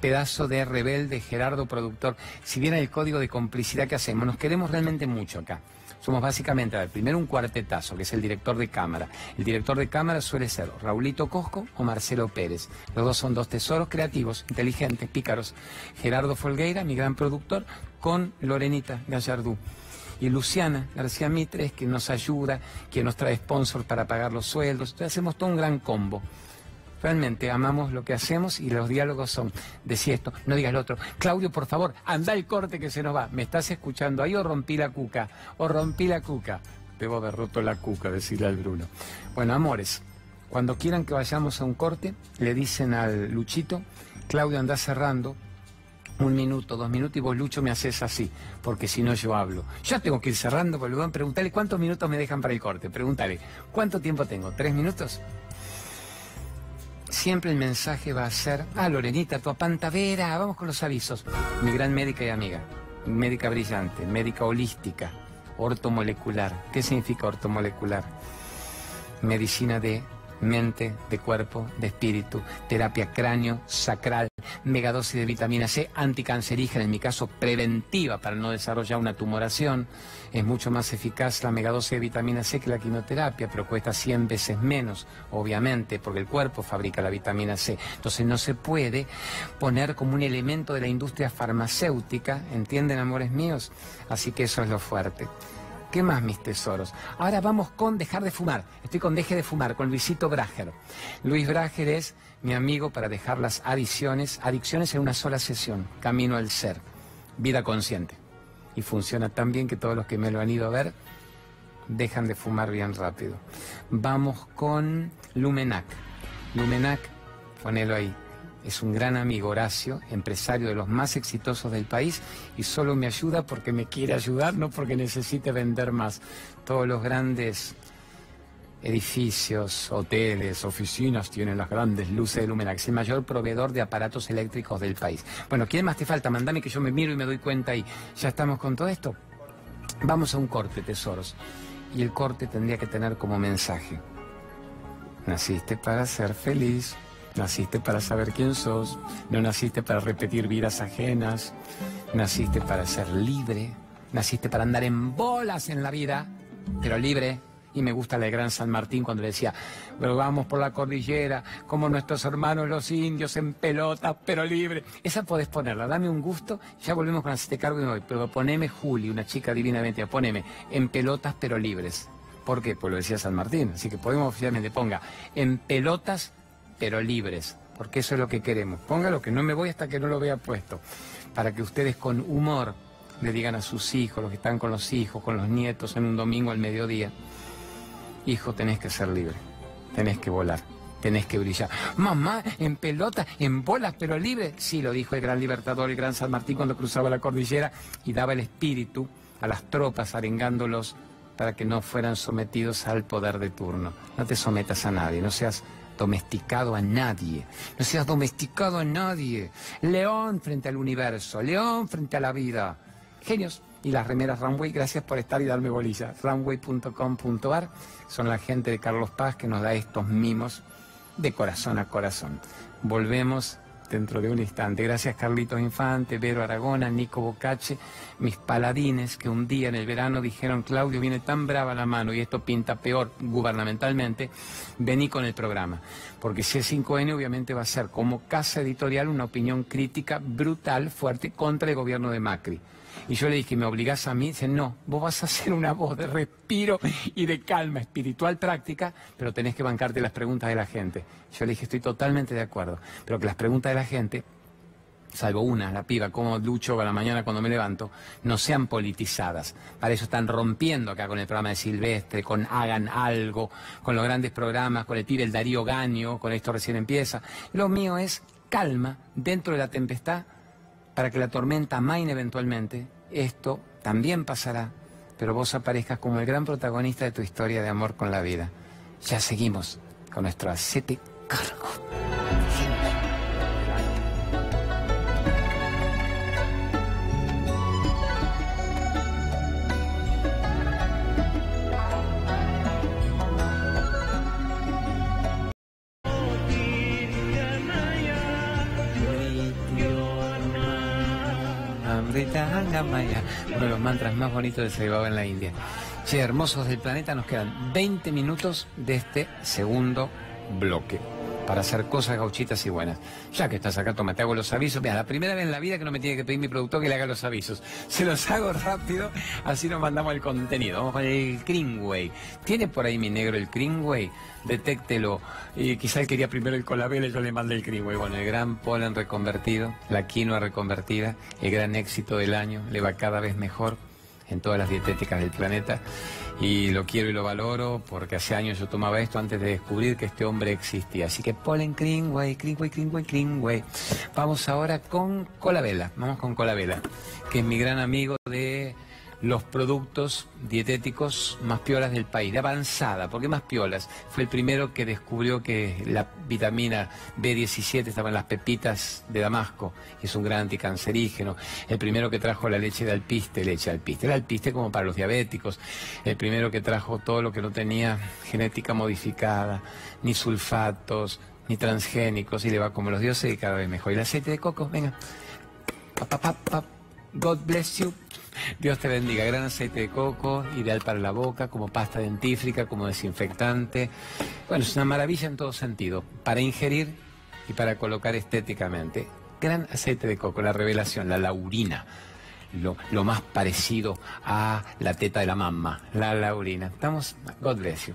Speaker 1: Pedazo de rebelde, Gerardo, productor. Si viene el código de complicidad que hacemos, nos queremos realmente mucho acá. Somos básicamente, a ver, primero un cuartetazo, que es el director de cámara. El director de cámara suele ser Raulito Cosco o Marcelo Pérez. Los dos son dos tesoros creativos, inteligentes, pícaros. Gerardo Folgueira, mi gran productor, con Lorenita Gallardú y Luciana García Mitre que nos ayuda, que nos trae sponsor para pagar los sueldos. Entonces hacemos todo un gran combo. Realmente amamos lo que hacemos y los diálogos son, decía esto, no digas lo otro. Claudio, por favor, anda el corte que se nos va. ¿Me estás escuchando ahí o rompí la cuca? O rompí la cuca. Debo haber roto la cuca, decirle al Bruno. Bueno, amores, cuando quieran que vayamos a un corte, le dicen al Luchito, Claudio anda cerrando, un minuto, dos minutos y vos, Lucho, me haces así, porque si no yo hablo. Ya tengo que ir cerrando, boludo. Preguntale cuántos minutos me dejan para el corte. Pregúntale, ¿cuánto tiempo tengo? ¿Tres minutos? Siempre el mensaje va a ser, ah, Lorenita, tu apantavera, vamos con los avisos. Mi gran médica y amiga, médica brillante, médica holística, ortomolecular. ¿Qué significa ortomolecular? Medicina de mente, de cuerpo, de espíritu, terapia cráneo, sacral, megadosis de vitamina C, anticancerígena, en mi caso preventiva para no desarrollar una tumoración. Es mucho más eficaz la megadosis de vitamina C que la quimioterapia, pero cuesta 100 veces menos, obviamente, porque el cuerpo fabrica la vitamina C. Entonces no se puede poner como un elemento de la industria farmacéutica, ¿entienden, amores míos? Así que eso es lo fuerte. ¿Qué más, mis tesoros? Ahora vamos con dejar de fumar. Estoy con deje de fumar, con Luisito Brager. Luis Brager es mi amigo para dejar las adicciones, adicciones en una sola sesión, camino al ser, vida consciente. Y funciona tan bien que todos los que me lo han ido a ver dejan de fumar bien rápido. Vamos con Lumenac. Lumenac, ponelo ahí. Es un gran amigo Horacio, empresario de los más exitosos del país y solo me ayuda porque me quiere ayudar, no porque necesite vender más. Todos los grandes edificios, hoteles, oficinas tienen las grandes luces de Lumenax, el mayor proveedor de aparatos eléctricos del país. Bueno, ¿quién más te falta? Mandame que yo me miro y me doy cuenta y ya estamos con todo esto. Vamos a un corte, tesoros. Y el corte tendría que tener como mensaje. Naciste para ser feliz. Naciste para saber quién sos, no naciste para repetir vidas ajenas, naciste para ser libre, naciste para andar en bolas en la vida, pero libre. Y me gusta la de Gran San Martín cuando le decía, pero vamos por la cordillera, como nuestros hermanos los indios en pelota, pero libre. Esa podés ponerla, dame un gusto, ya volvemos con este cargo y me voy. Pero poneme Juli, una chica divinamente, poneme en pelotas pero libres. ¿Por qué? Pues lo decía San Martín, así que podemos oficialmente ponga en pelotas pero libres, porque eso es lo que queremos. Póngalo que no me voy hasta que no lo vea puesto, para que ustedes con humor le digan a sus hijos, los que están con los hijos, con los nietos en un domingo al mediodía, hijo, tenés que ser libre, tenés que volar, tenés que brillar. Mamá, en pelota, en bolas, pero libre. Sí, lo dijo el gran libertador, el gran San Martín cuando cruzaba la cordillera y daba el espíritu a las tropas arengándolos para que no fueran sometidos al poder de turno. No te sometas a nadie, no seas domesticado a nadie. No seas domesticado a nadie. León frente al universo, león frente a la vida. Genios. Y las remeras Runway, gracias por estar y darme bolilla. Runway.com.ar son la gente de Carlos Paz que nos da estos mimos de corazón a corazón. Volvemos dentro de un instante. Gracias Carlitos Infante, Vero Aragona, Nico Bocache, mis paladines que un día en el verano dijeron, Claudio viene tan brava la mano y esto pinta peor gubernamentalmente, vení con el programa. Porque si es 5N obviamente va a ser como casa editorial una opinión crítica brutal, fuerte contra el gobierno de Macri. Y yo le dije, ¿me obligás a mí? Dice, no, vos vas a ser una voz de respiro y de calma espiritual práctica, pero tenés que bancarte las preguntas de la gente. Yo le dije, estoy totalmente de acuerdo, pero que las preguntas de la gente salvo una, la piba, cómo lucho a la mañana cuando me levanto, no sean politizadas. Para eso están rompiendo acá con el programa de Silvestre, con Hagan Algo, con los grandes programas, con el pibe el Darío Gaño, con esto recién empieza. Lo mío es calma dentro de la tempestad para que la tormenta amaine eventualmente. Esto también pasará, pero vos aparezcas como el gran protagonista de tu historia de amor con la vida. Ya seguimos con nuestro acete cargo. Uno de los mantras más bonitos de Saibaba en la India. Che, hermosos del planeta, nos quedan 20 minutos de este segundo bloque para hacer cosas gauchitas y buenas. Ya que estás acá, toma, te hago los avisos. Mira, la primera vez en la vida que no me tiene que pedir mi productor que le haga los avisos. Se los hago rápido, así nos mandamos el contenido. Vamos con el Greenway. ¿Tiene por ahí mi negro el Greenway? Detéctelo. Y quizá él quería primero el colabel y yo le mandé el Greenway. Bueno, el gran polen reconvertido, la quinoa reconvertida, el gran éxito del año, le va cada vez mejor en todas las dietéticas del planeta y lo quiero y lo valoro porque hace años yo tomaba esto antes de descubrir que este hombre existía. Así que Polen Greenway, Greenway, Greenway, Greenway. Vamos ahora con Colabela, vamos con Colabela, que es mi gran amigo de los productos dietéticos más piolas del país, de avanzada. ¿Por qué más piolas? Fue el primero que descubrió que la vitamina B17 estaba en las pepitas de Damasco, y es un gran anticancerígeno. El primero que trajo la leche de alpiste, leche de alpiste. El alpiste como para los diabéticos. El primero que trajo todo lo que no tenía genética modificada, ni sulfatos, ni transgénicos, y le va como los dioses y cada vez mejor. Y el aceite de coco, venga. God bless you. Dios te bendiga. Gran aceite de coco, ideal para la boca, como pasta dentífrica, como desinfectante. Bueno, es una maravilla en todo sentido, para ingerir y para colocar estéticamente. Gran aceite de coco, la revelación, la laurina. Lo, lo, más parecido a la teta de la mamá, la laurina. Estamos, God bless you.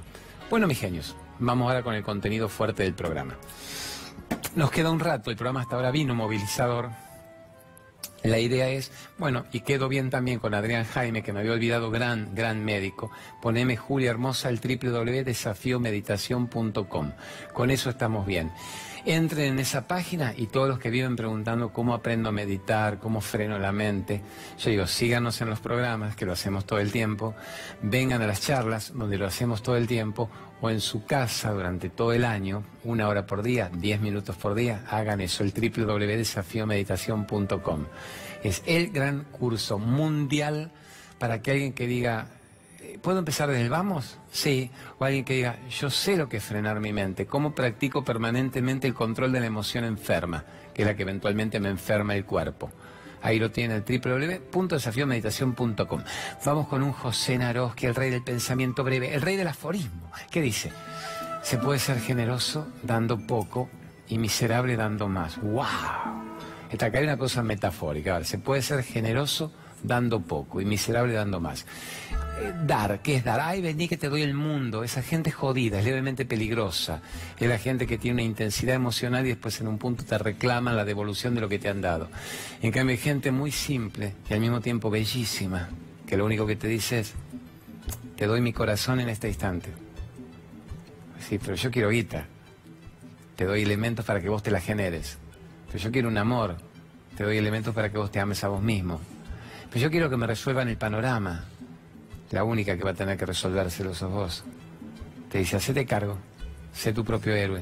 Speaker 1: Bueno, mis genios, vamos ahora con el contenido fuerte del programa. Nos queda un rato, el programa hasta ahora vino movilizador, la idea es, bueno, y quedo bien también con Adrián Jaime, que me había olvidado, gran, gran médico. Poneme Julia Hermosa al www.desafiomeditación.com. Con eso estamos bien. Entren en esa página y todos los que viven preguntando cómo aprendo a meditar, cómo freno la mente, yo digo, síganos en los programas, que lo hacemos todo el tiempo, vengan a las charlas, donde lo hacemos todo el tiempo, o en su casa durante todo el año, una hora por día, diez minutos por día, hagan eso, el www.desafiomeditación.com. Es el gran curso mundial para que alguien que diga, ¿Puedo empezar desde el vamos? Sí. O alguien que diga, yo sé lo que es frenar mi mente, cómo practico permanentemente el control de la emoción enferma, que es la que eventualmente me enferma el cuerpo. Ahí lo tiene el www.desafiomeditación.com. Vamos con un José Naroski, el rey del pensamiento breve, el rey del aforismo. ¿Qué dice? Se puede ser generoso dando poco y miserable dando más. ¡Wow! Esta acá hay una cosa metafórica. se puede ser generoso dando poco y miserable dando más. Eh, dar, ¿qué es dar? Ay, vení que te doy el mundo. Esa gente jodida, es levemente peligrosa. Es la gente que tiene una intensidad emocional y después en un punto te reclama la devolución de lo que te han dado. En cambio hay gente muy simple y al mismo tiempo bellísima, que lo único que te dice es, te doy mi corazón en este instante. Sí, pero yo quiero guita. Te doy elementos para que vos te la generes. Pero yo quiero un amor. Te doy elementos para que vos te ames a vos mismo. Pero yo quiero que me resuelvan el panorama. La única que va a tener que resolvérselo sos vos. Te dice, hacete cargo, sé tu propio héroe.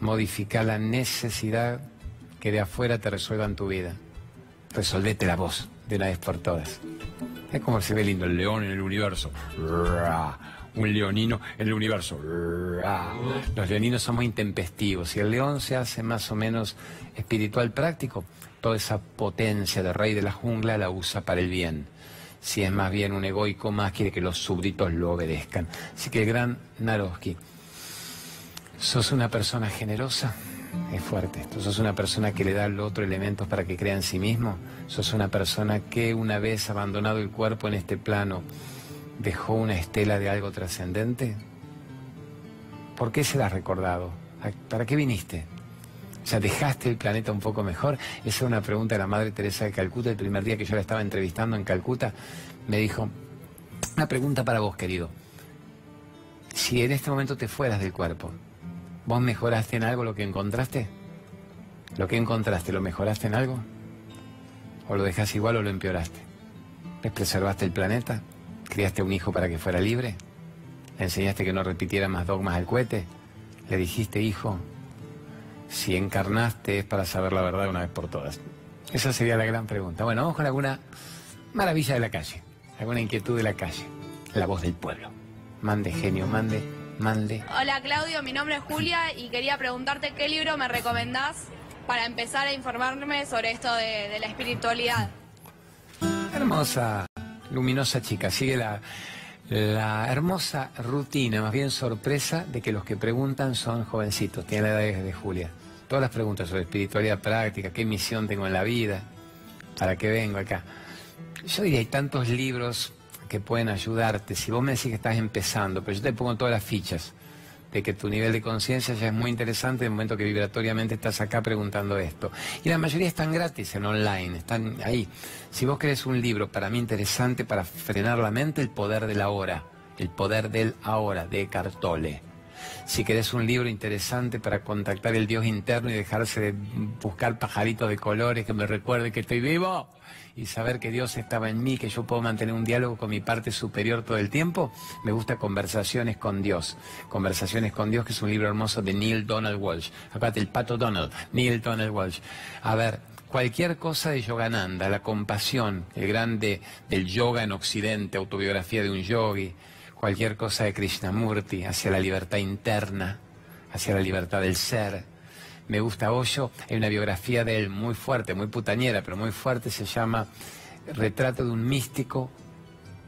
Speaker 1: Modifica la necesidad que de afuera te resuelvan tu vida. Resolvete la voz de una vez por todas. Es como se ve lindo el león en el universo. un leonino en el universo. Los leoninos son muy intempestivos. Si el león se hace más o menos espiritual práctico, esa potencia de rey de la jungla la usa para el bien. Si es más bien un egoico más, quiere que los súbditos lo obedezcan. Así que el gran Naroski, ¿sos una persona generosa? Es fuerte esto. ¿Sos una persona que le da al otro elementos para que crea en sí mismo? ¿Sos una persona que una vez abandonado el cuerpo en este plano dejó una estela de algo trascendente? ¿Por qué se la has recordado? ¿Para qué viniste? Sea, ¿dejaste el planeta un poco mejor? Esa es una pregunta de la Madre Teresa de Calcuta. El primer día que yo la estaba entrevistando en Calcuta, me dijo, una pregunta para vos, querido. Si en este momento te fueras del cuerpo, ¿vos mejoraste en algo lo que encontraste? ¿Lo que encontraste, lo mejoraste en algo? ¿O lo dejas igual o lo empeoraste? ¿Les preservaste el planeta? ¿Criaste un hijo para que fuera libre? ¿Le enseñaste que no repitiera más dogmas al cohete? ¿Le dijiste, hijo, si encarnaste es para saber la verdad una vez por todas? Esa sería la gran pregunta. Bueno, vamos con alguna maravilla de la calle, alguna inquietud de la calle, la voz del pueblo. Mande, genio, mande, mande.
Speaker 3: Hola Claudio, mi nombre es Julia y quería preguntarte qué libro me recomendás para empezar a informarme sobre esto de, de la espiritualidad.
Speaker 1: Hermosa luminosa chica. Sigue la, la hermosa rutina, más bien sorpresa, de que los que preguntan son jovencitos, tienen la edad de Julia. Todas las preguntas sobre espiritualidad práctica, qué misión tengo en la vida, para qué vengo acá. Yo diría, hay tantos libros que pueden ayudarte. Si vos me decís que estás empezando, pero yo te pongo todas las fichas de que tu nivel de conciencia ya es muy interesante en el momento que vibratoriamente estás acá preguntando esto. Y la mayoría están gratis en online, están ahí. Si vos querés un libro para mí interesante para frenar la mente, El poder de la hora, El poder del ahora, de Cartole. Si querés un libro interesante para contactar el Dios interno y dejarse de buscar pajaritos de colores que me recuerde que estoy vivo, y saber que Dios estaba en mí, que yo puedo mantener un diálogo con mi parte superior todo el tiempo, me gusta Conversaciones con Dios. Conversaciones con Dios, que es un libro hermoso de Neil Donald Walsh. Acuérdate, el pato Donald, Neil Donald Walsh. A ver, cualquier cosa de Yogananda, la compasión, el grande del yoga en Occidente, autobiografía de un yogi, cualquier cosa de Krishnamurti, hacia la libertad interna, hacia la libertad del ser me gusta Hoyo, hay una biografía de él muy fuerte, muy putañera, pero muy fuerte, se llama Retrato de un místico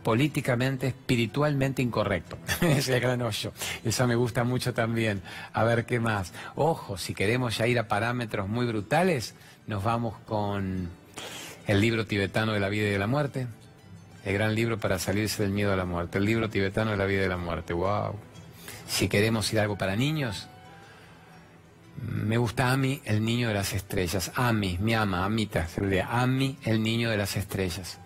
Speaker 1: políticamente, espiritualmente incorrecto. Es gran hoyo. Eso me gusta mucho también. A ver qué más. Ojo, si queremos ya ir a parámetros muy brutales, nos vamos con el libro tibetano de la vida y de la muerte. El gran libro para salirse del miedo a la muerte. El libro tibetano de la vida y de la muerte. Wow. Si queremos ir algo para niños, me gusta Ami, el niño de las estrellas. Ami, mi ama, Amita, Ami, el niño de las estrellas.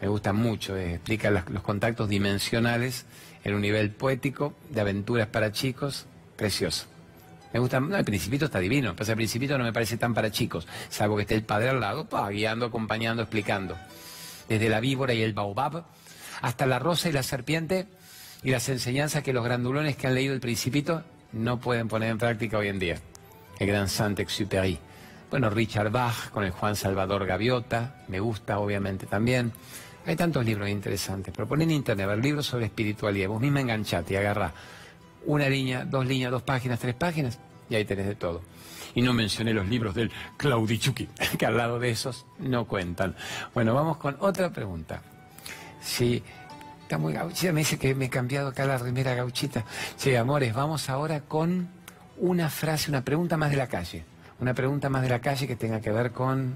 Speaker 1: Me gusta mucho, eh, explica los contactos dimensionales en un nivel poético, de aventuras para chicos, precioso. Me gusta, no, el principito está divino, pero el principito no me parece tan para chicos, salvo que esté el padre al lado, guiando, acompañando, explicando. Desde la víbora y el baobab, hasta la rosa y la serpiente, y las enseñanzas que los grandulones que han leído el principito no pueden poner en práctica hoy en día el gran Saint-Exupéry. Bueno, Richard Bach con el Juan Salvador Gaviota, me gusta obviamente también. Hay tantos libros interesantes, pero pon en internet, a ver, libros sobre espiritualidad, vos misma enganchate y agarra una línea, dos líneas, dos páginas, tres páginas, y ahí tenés de todo. Y no mencioné los libros del Claudichuki, que al lado de esos no cuentan. Bueno, vamos con otra pregunta. Sí, está muy gauchita, me dice que me he cambiado acá la remera gauchita. Sí, amores, vamos ahora con una frase, una pregunta más de la calle. Una pregunta más de la calle que tenga que ver con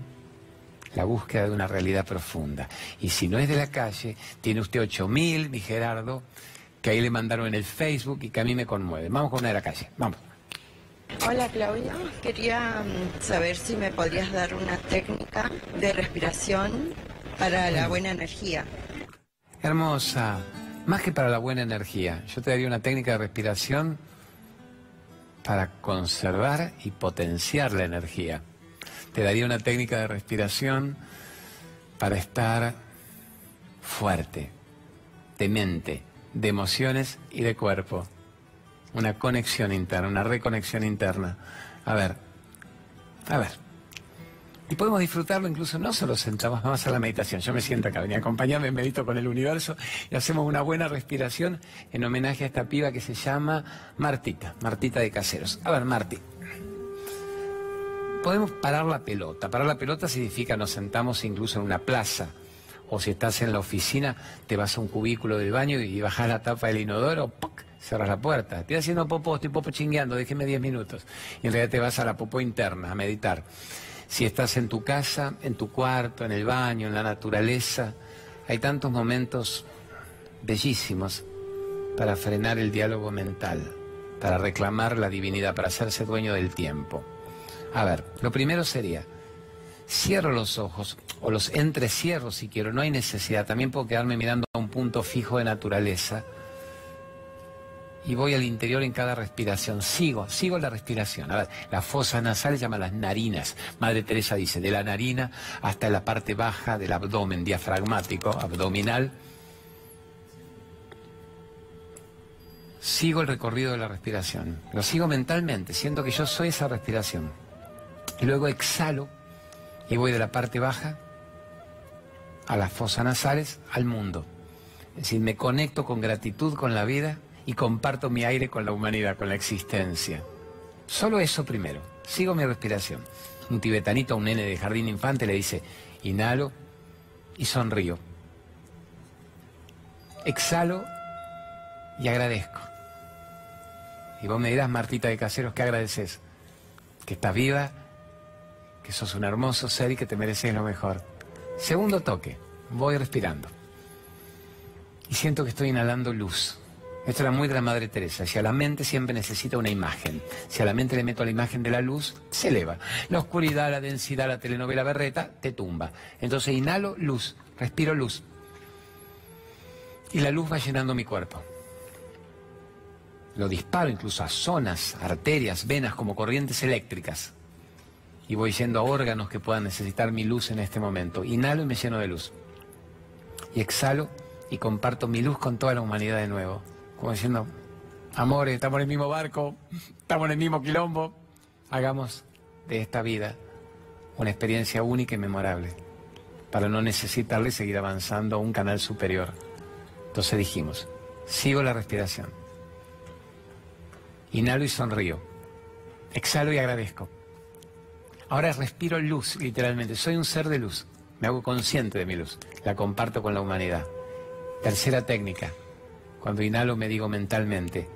Speaker 1: la búsqueda de una realidad profunda. Y si no es de la calle, tiene usted 8000, mi Gerardo, que ahí le mandaron en el Facebook y que a mí me conmueve. Vamos con una de la calle, vamos.
Speaker 4: Hola Claudia, quería mm, saber si me podrías dar una técnica de respiración para la buena energía.
Speaker 1: Hermosa, más que para la buena energía, yo te daría una técnica de respiración para conservar y potenciar la energía. Te daría una técnica de respiración para estar fuerte, de mente, de emociones y de cuerpo. Una conexión interna, una reconexión interna. A ver, a ver. Y podemos disfrutarlo incluso no solo sentamos, vamos a la meditación. Yo me siento acá, venía acompañarme, medito con el universo y hacemos una buena respiración en homenaje a esta piba que se llama Martita, Martita de Caseros. A ver, Marti. Podemos parar la pelota. Parar la pelota significa nos sentamos incluso en una plaza. O si estás en la oficina, te vas a un cubículo del baño y bajas la tapa del inodoro, ¡puc! cerras la puerta. Estoy haciendo popó, estoy popo chingueando, déjeme 10 minutos. Y en realidad te vas a la popó interna, a meditar. Si estás en tu casa, en tu cuarto, en el baño, en la naturaleza, hay tantos momentos bellísimos para frenar el diálogo mental, para reclamar la divinidad, para hacerse dueño del tiempo. A ver, lo primero sería, cierro los ojos o los entrecierro si quiero, no hay necesidad, también puedo quedarme mirando a un punto fijo de naturaleza y voy al interior en cada respiración. Sigo, sigo la respiración. A ver, la fosa nasal se llama las narinas. Madre Teresa dice, de la narina hasta la parte baja del abdomen diafragmático, abdominal. Sigo el recorrido de la respiración. Lo sigo mentalmente, siento que yo soy esa respiración. Y luego exhalo y voy de la parte baja a las fosas nasales al mundo. Es decir, me conecto con gratitud con la vida y comparto mi aire con la humanidad, con la existencia. Solo eso primero. Sigo mi respiración. Un tibetanito un nene de jardín infante le dice, inhalo y sonrío. Exhalo y agradezco. Y vos me dirás, Martita de Caseros, ¿qué agradeces? Que estás viva, que sos un hermoso ser y que te mereces lo mejor. Segundo toque, voy respirando. Y siento que estoy inhalando luz. Esto era muy de la Madre Teresa. Si a la mente siempre necesita una imagen, si a la mente le meto la imagen de la luz, se eleva. La oscuridad, la densidad, la telenovela berreta, te tumba. Entonces inhalo luz, respiro luz. Y la luz va llenando mi cuerpo. Lo disparo incluso a zonas, arterias, venas como corrientes eléctricas. Y voy yendo a órganos que puedan necesitar mi luz en este momento. Inhalo y me lleno de luz. Y exhalo y comparto mi luz con toda la humanidad de nuevo como diciendo, amores, estamos en el mismo barco, estamos en el mismo quilombo, hagamos de esta vida una experiencia única y memorable, para no necesitarle seguir avanzando a un canal superior. Entonces dijimos, sigo la respiración, inhalo y sonrío, exhalo y agradezco. Ahora respiro luz, literalmente, soy un ser de luz, me hago consciente de mi luz, la comparto con la humanidad. Tercera técnica, cuando inhalo me digo mentalmente,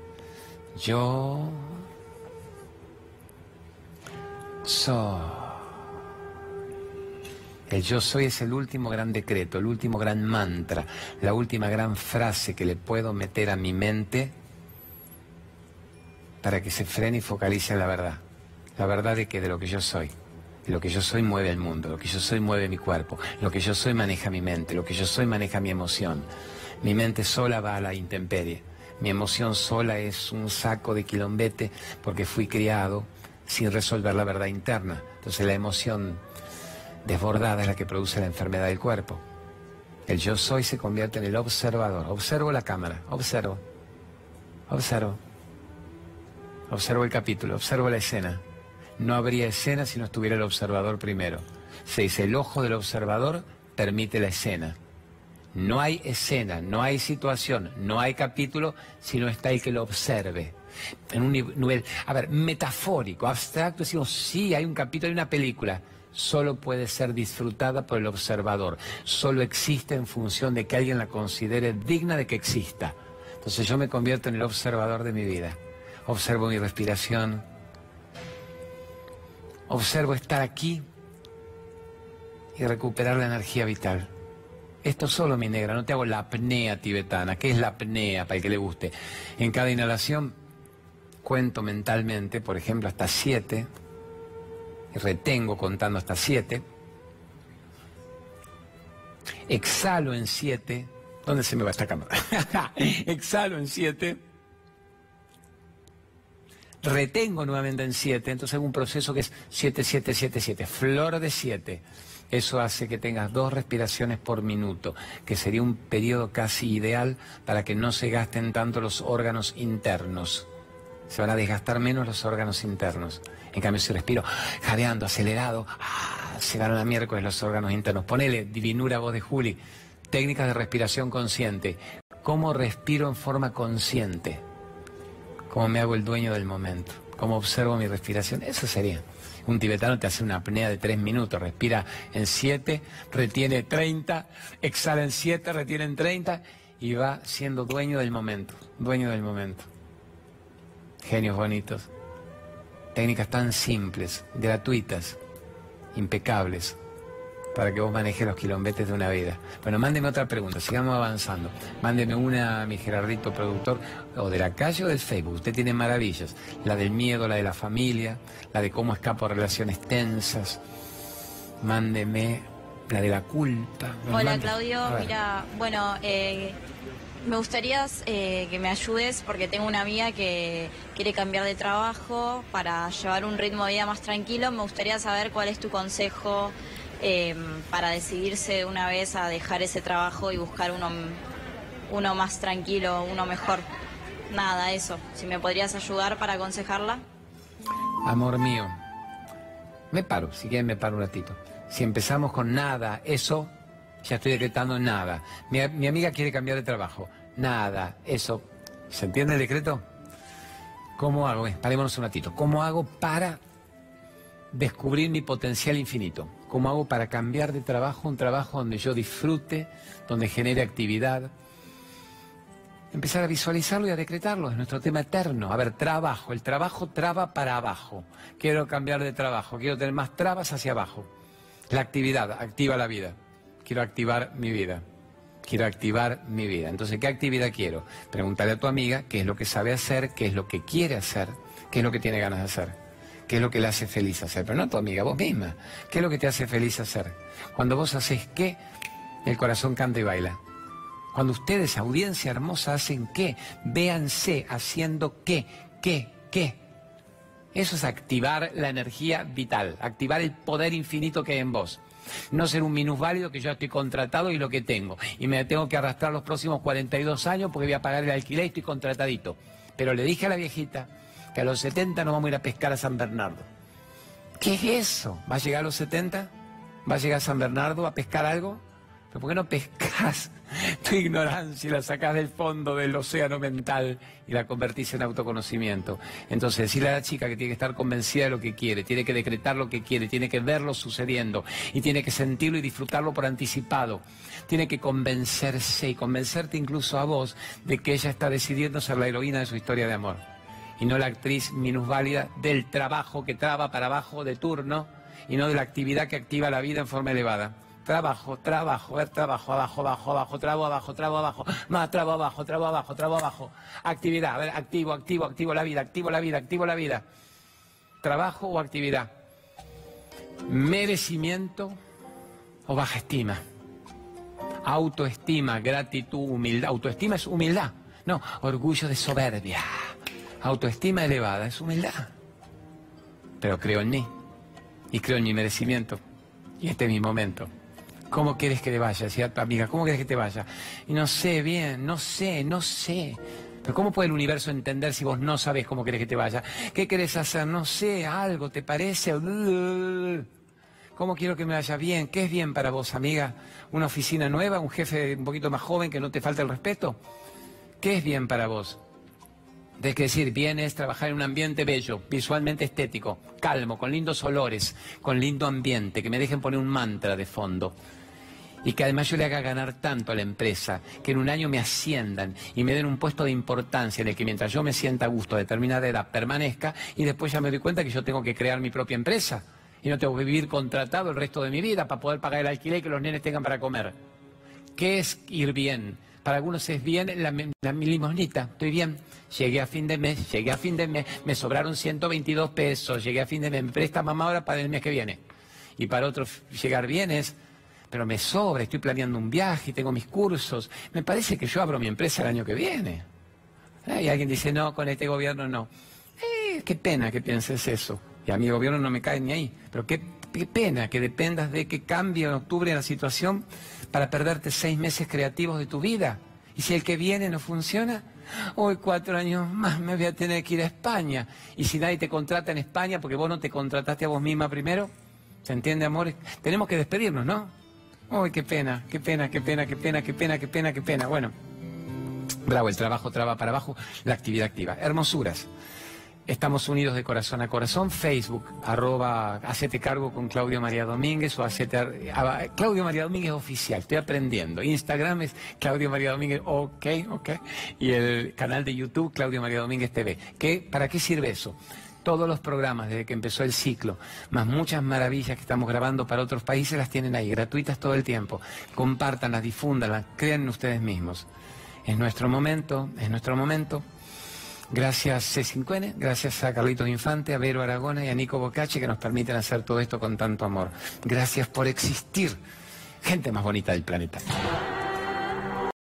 Speaker 1: yo soy. El yo soy es el último gran decreto, el último gran mantra, la última gran frase que le puedo meter a mi mente para que se frene y focalice en la verdad. La verdad de que de lo que yo soy. Lo que yo soy mueve el mundo, lo que yo soy mueve mi cuerpo, lo que yo soy maneja mi mente, lo que yo soy maneja mi emoción. Mi mente sola va a la intemperie. Mi emoción sola es un saco de quilombete porque fui criado sin resolver la verdad interna. Entonces la emoción desbordada es la que produce la enfermedad del cuerpo. El yo soy se convierte en el observador. Observo la cámara, observo, observo. Observo el capítulo, observo la escena. No habría escena si no estuviera el observador primero. Se dice, el ojo del observador permite la escena. No hay escena, no hay situación, no hay capítulo, sino está el que lo observe. En un nivel, a ver, metafórico, abstracto, decimos, sí, hay un capítulo, hay una película. Solo puede ser disfrutada por el observador. Solo existe en función de que alguien la considere digna de que exista. Entonces yo me convierto en el observador de mi vida. Observo mi respiración. Observo estar aquí y recuperar la energía vital. Esto solo, mi negra, no te hago la apnea tibetana. ¿Qué es la apnea para el que le guste? En cada inhalación cuento mentalmente, por ejemplo, hasta siete. Retengo contando hasta siete. Exhalo en siete. ¿Dónde se me va esta cámara? Exhalo en siete. Retengo nuevamente en siete. Entonces hago un proceso que es siete, siete, siete, siete. Flor de siete. Eso hace que tengas dos respiraciones por minuto, que sería un periodo casi ideal para que no se gasten tanto los órganos internos. Se van a desgastar menos los órganos internos. En cambio, si respiro jadeando, acelerado, ah, se ganan a miércoles los órganos internos. Ponele, divinura voz de Juli, técnicas de respiración consciente. ¿Cómo respiro en forma consciente? ¿Cómo me hago el dueño del momento? ¿Cómo observo mi respiración? Eso sería. Un tibetano te hace una apnea de tres minutos, respira en siete, retiene 30, exhala en siete, retiene en 30 y va siendo dueño del momento, dueño del momento. Genios bonitos. Técnicas tan simples, gratuitas, impecables, para que vos manejes los kilómetros de una vida. Bueno, mándeme otra pregunta, sigamos avanzando. Mándeme una a mi Gerardito productor, o de la calle o del Facebook. Usted tiene maravillas. La del miedo, la de la familia, la de cómo escapo a relaciones tensas. Mándeme la de la culpa.
Speaker 5: Hola Claudio, mira, bueno, eh, me gustaría eh, que me ayudes porque tengo una amiga que quiere cambiar de trabajo para llevar un ritmo de vida más tranquilo. Me gustaría saber cuál es tu consejo eh, para decidirse de una vez a dejar ese trabajo y buscar uno, uno más tranquilo, uno mejor. Nada, eso. Si me podrías ayudar para aconsejarla.
Speaker 1: Amor mío, me paro, si quieren me paro un ratito. Si empezamos con nada, eso, ya estoy decretando nada. Mi, mi amiga quiere cambiar de trabajo. Nada, eso. ¿Se entiende el decreto? ¿Cómo hago? Parémonos un ratito. ¿Cómo hago para descubrir mi potencial infinito? ¿Cómo hago para cambiar de trabajo un trabajo donde yo disfrute, donde genere actividad? Empezar a visualizarlo y a decretarlo, es nuestro tema eterno. A ver, trabajo, el trabajo traba para abajo. Quiero cambiar de trabajo, quiero tener más trabas hacia abajo. La actividad activa la vida. Quiero activar mi vida. Quiero activar mi vida. Entonces, ¿qué actividad quiero? Pregúntale a tu amiga qué es lo que sabe hacer, qué es lo que quiere hacer, qué es lo que tiene ganas de hacer qué es lo que le hace feliz hacer, pero no a tu amiga, vos misma. ¿Qué es lo que te hace feliz hacer? Cuando vos haces qué, el corazón canta y baila. Cuando ustedes, audiencia hermosa, hacen qué, véanse haciendo qué, qué, qué. Eso es activar la energía vital, activar el poder infinito que hay en vos. No ser un minusválido que yo estoy contratado y lo que tengo. Y me tengo que arrastrar los próximos 42 años porque voy a pagar el alquiler y estoy contratadito. Pero le dije a la viejita, que a los 70 nos vamos a ir a pescar a San Bernardo. ¿Qué es eso? ¿Va a llegar a los 70? ¿Va a llegar a San Bernardo a pescar algo? ¿Pero por qué no pescas tu ignorancia y la sacás del fondo del océano mental y la convertís en autoconocimiento? Entonces, decirle a la chica que tiene que estar convencida de lo que quiere, tiene que decretar lo que quiere, tiene que verlo sucediendo y tiene que sentirlo y disfrutarlo por anticipado. Tiene que convencerse y convencerte incluso a vos de que ella está decidiendo ser la heroína de su historia de amor y no la actriz minusválida del trabajo que traba para abajo de turno y no de la actividad que activa la vida en forma elevada. Trabajo, trabajo, ver trabajo, abajo, abajo, abajo, trabo, abajo, trabo, abajo, más trabo, abajo, trabo, abajo, trabo, abajo. Actividad, a ver, activo, activo, activo la vida, activo la vida, activo la vida. Trabajo o actividad. Merecimiento o baja estima. Autoestima, gratitud, humildad. Autoestima es humildad. No, orgullo de soberbia. Autoestima elevada es humildad. Pero creo en mí. Y creo en mi merecimiento. Y este es mi momento. ¿Cómo quieres que te vaya? Decía amiga, ¿cómo quieres que te vaya? Y no sé bien, no sé, no sé. Pero ¿cómo puede el universo entender si vos no sabés cómo querés que te vaya? ¿Qué querés hacer? No sé, algo, ¿te parece? ¿Cómo quiero que me vaya bien? ¿Qué es bien para vos, amiga? ¿Una oficina nueva? ¿Un jefe un poquito más joven que no te falta el respeto? ¿Qué es bien para vos? Es decir, bien es trabajar en un ambiente bello, visualmente estético, calmo, con lindos olores, con lindo ambiente, que me dejen poner un mantra de fondo. Y que además yo le haga ganar tanto a la empresa, que en un año me asciendan y me den un puesto de importancia en el que mientras yo me sienta a gusto a determinada edad permanezca y después ya me doy cuenta que yo tengo que crear mi propia empresa y no tengo que vivir contratado el resto de mi vida para poder pagar el alquiler y que los nenes tengan para comer. ¿Qué es ir bien? Para algunos es bien la, la limosnita, estoy bien llegué a fin de mes, llegué a fin de mes, me sobraron 122 pesos, llegué a fin de mes, me presta mamá ahora para el mes que viene. Y para otros llegar bien es, pero me sobra, estoy planeando un viaje, tengo mis cursos, me parece que yo abro mi empresa el año que viene. Y alguien dice, no, con este gobierno no. Eh, qué pena que pienses eso. Y a mi gobierno no me cae ni ahí. Pero qué, qué pena que dependas de que cambie en octubre la situación para perderte seis meses creativos de tu vida. Y si el que viene no funciona, hoy cuatro años más me voy a tener que ir a España. Y si nadie te contrata en España porque vos no te contrataste a vos misma primero, ¿Se entiende, amor? Tenemos que despedirnos, ¿no? Uy, qué pena, qué pena, qué pena, qué pena, qué pena, qué pena, qué pena. Bueno, bravo, el trabajo traba para abajo, la actividad activa. Hermosuras. Estamos unidos de corazón a corazón. Facebook, arroba, hacete cargo con Claudio María Domínguez o hacete, ah, Claudio María Domínguez oficial, estoy aprendiendo. Instagram es Claudio María Domínguez, ok, ok. Y el canal de YouTube, Claudio María Domínguez TV. ¿Qué, ¿Para qué sirve eso? Todos los programas desde que empezó el ciclo, más muchas maravillas que estamos grabando para otros países, las tienen ahí, gratuitas todo el tiempo. Compártanlas, difúndanlas, crean en ustedes mismos. Es nuestro momento, es nuestro momento. Gracias C5N, gracias a Carlitos Infante, a Vero Aragona y a Nico Bocache que nos permiten hacer todo esto con tanto amor. Gracias por existir. Gente más bonita del planeta.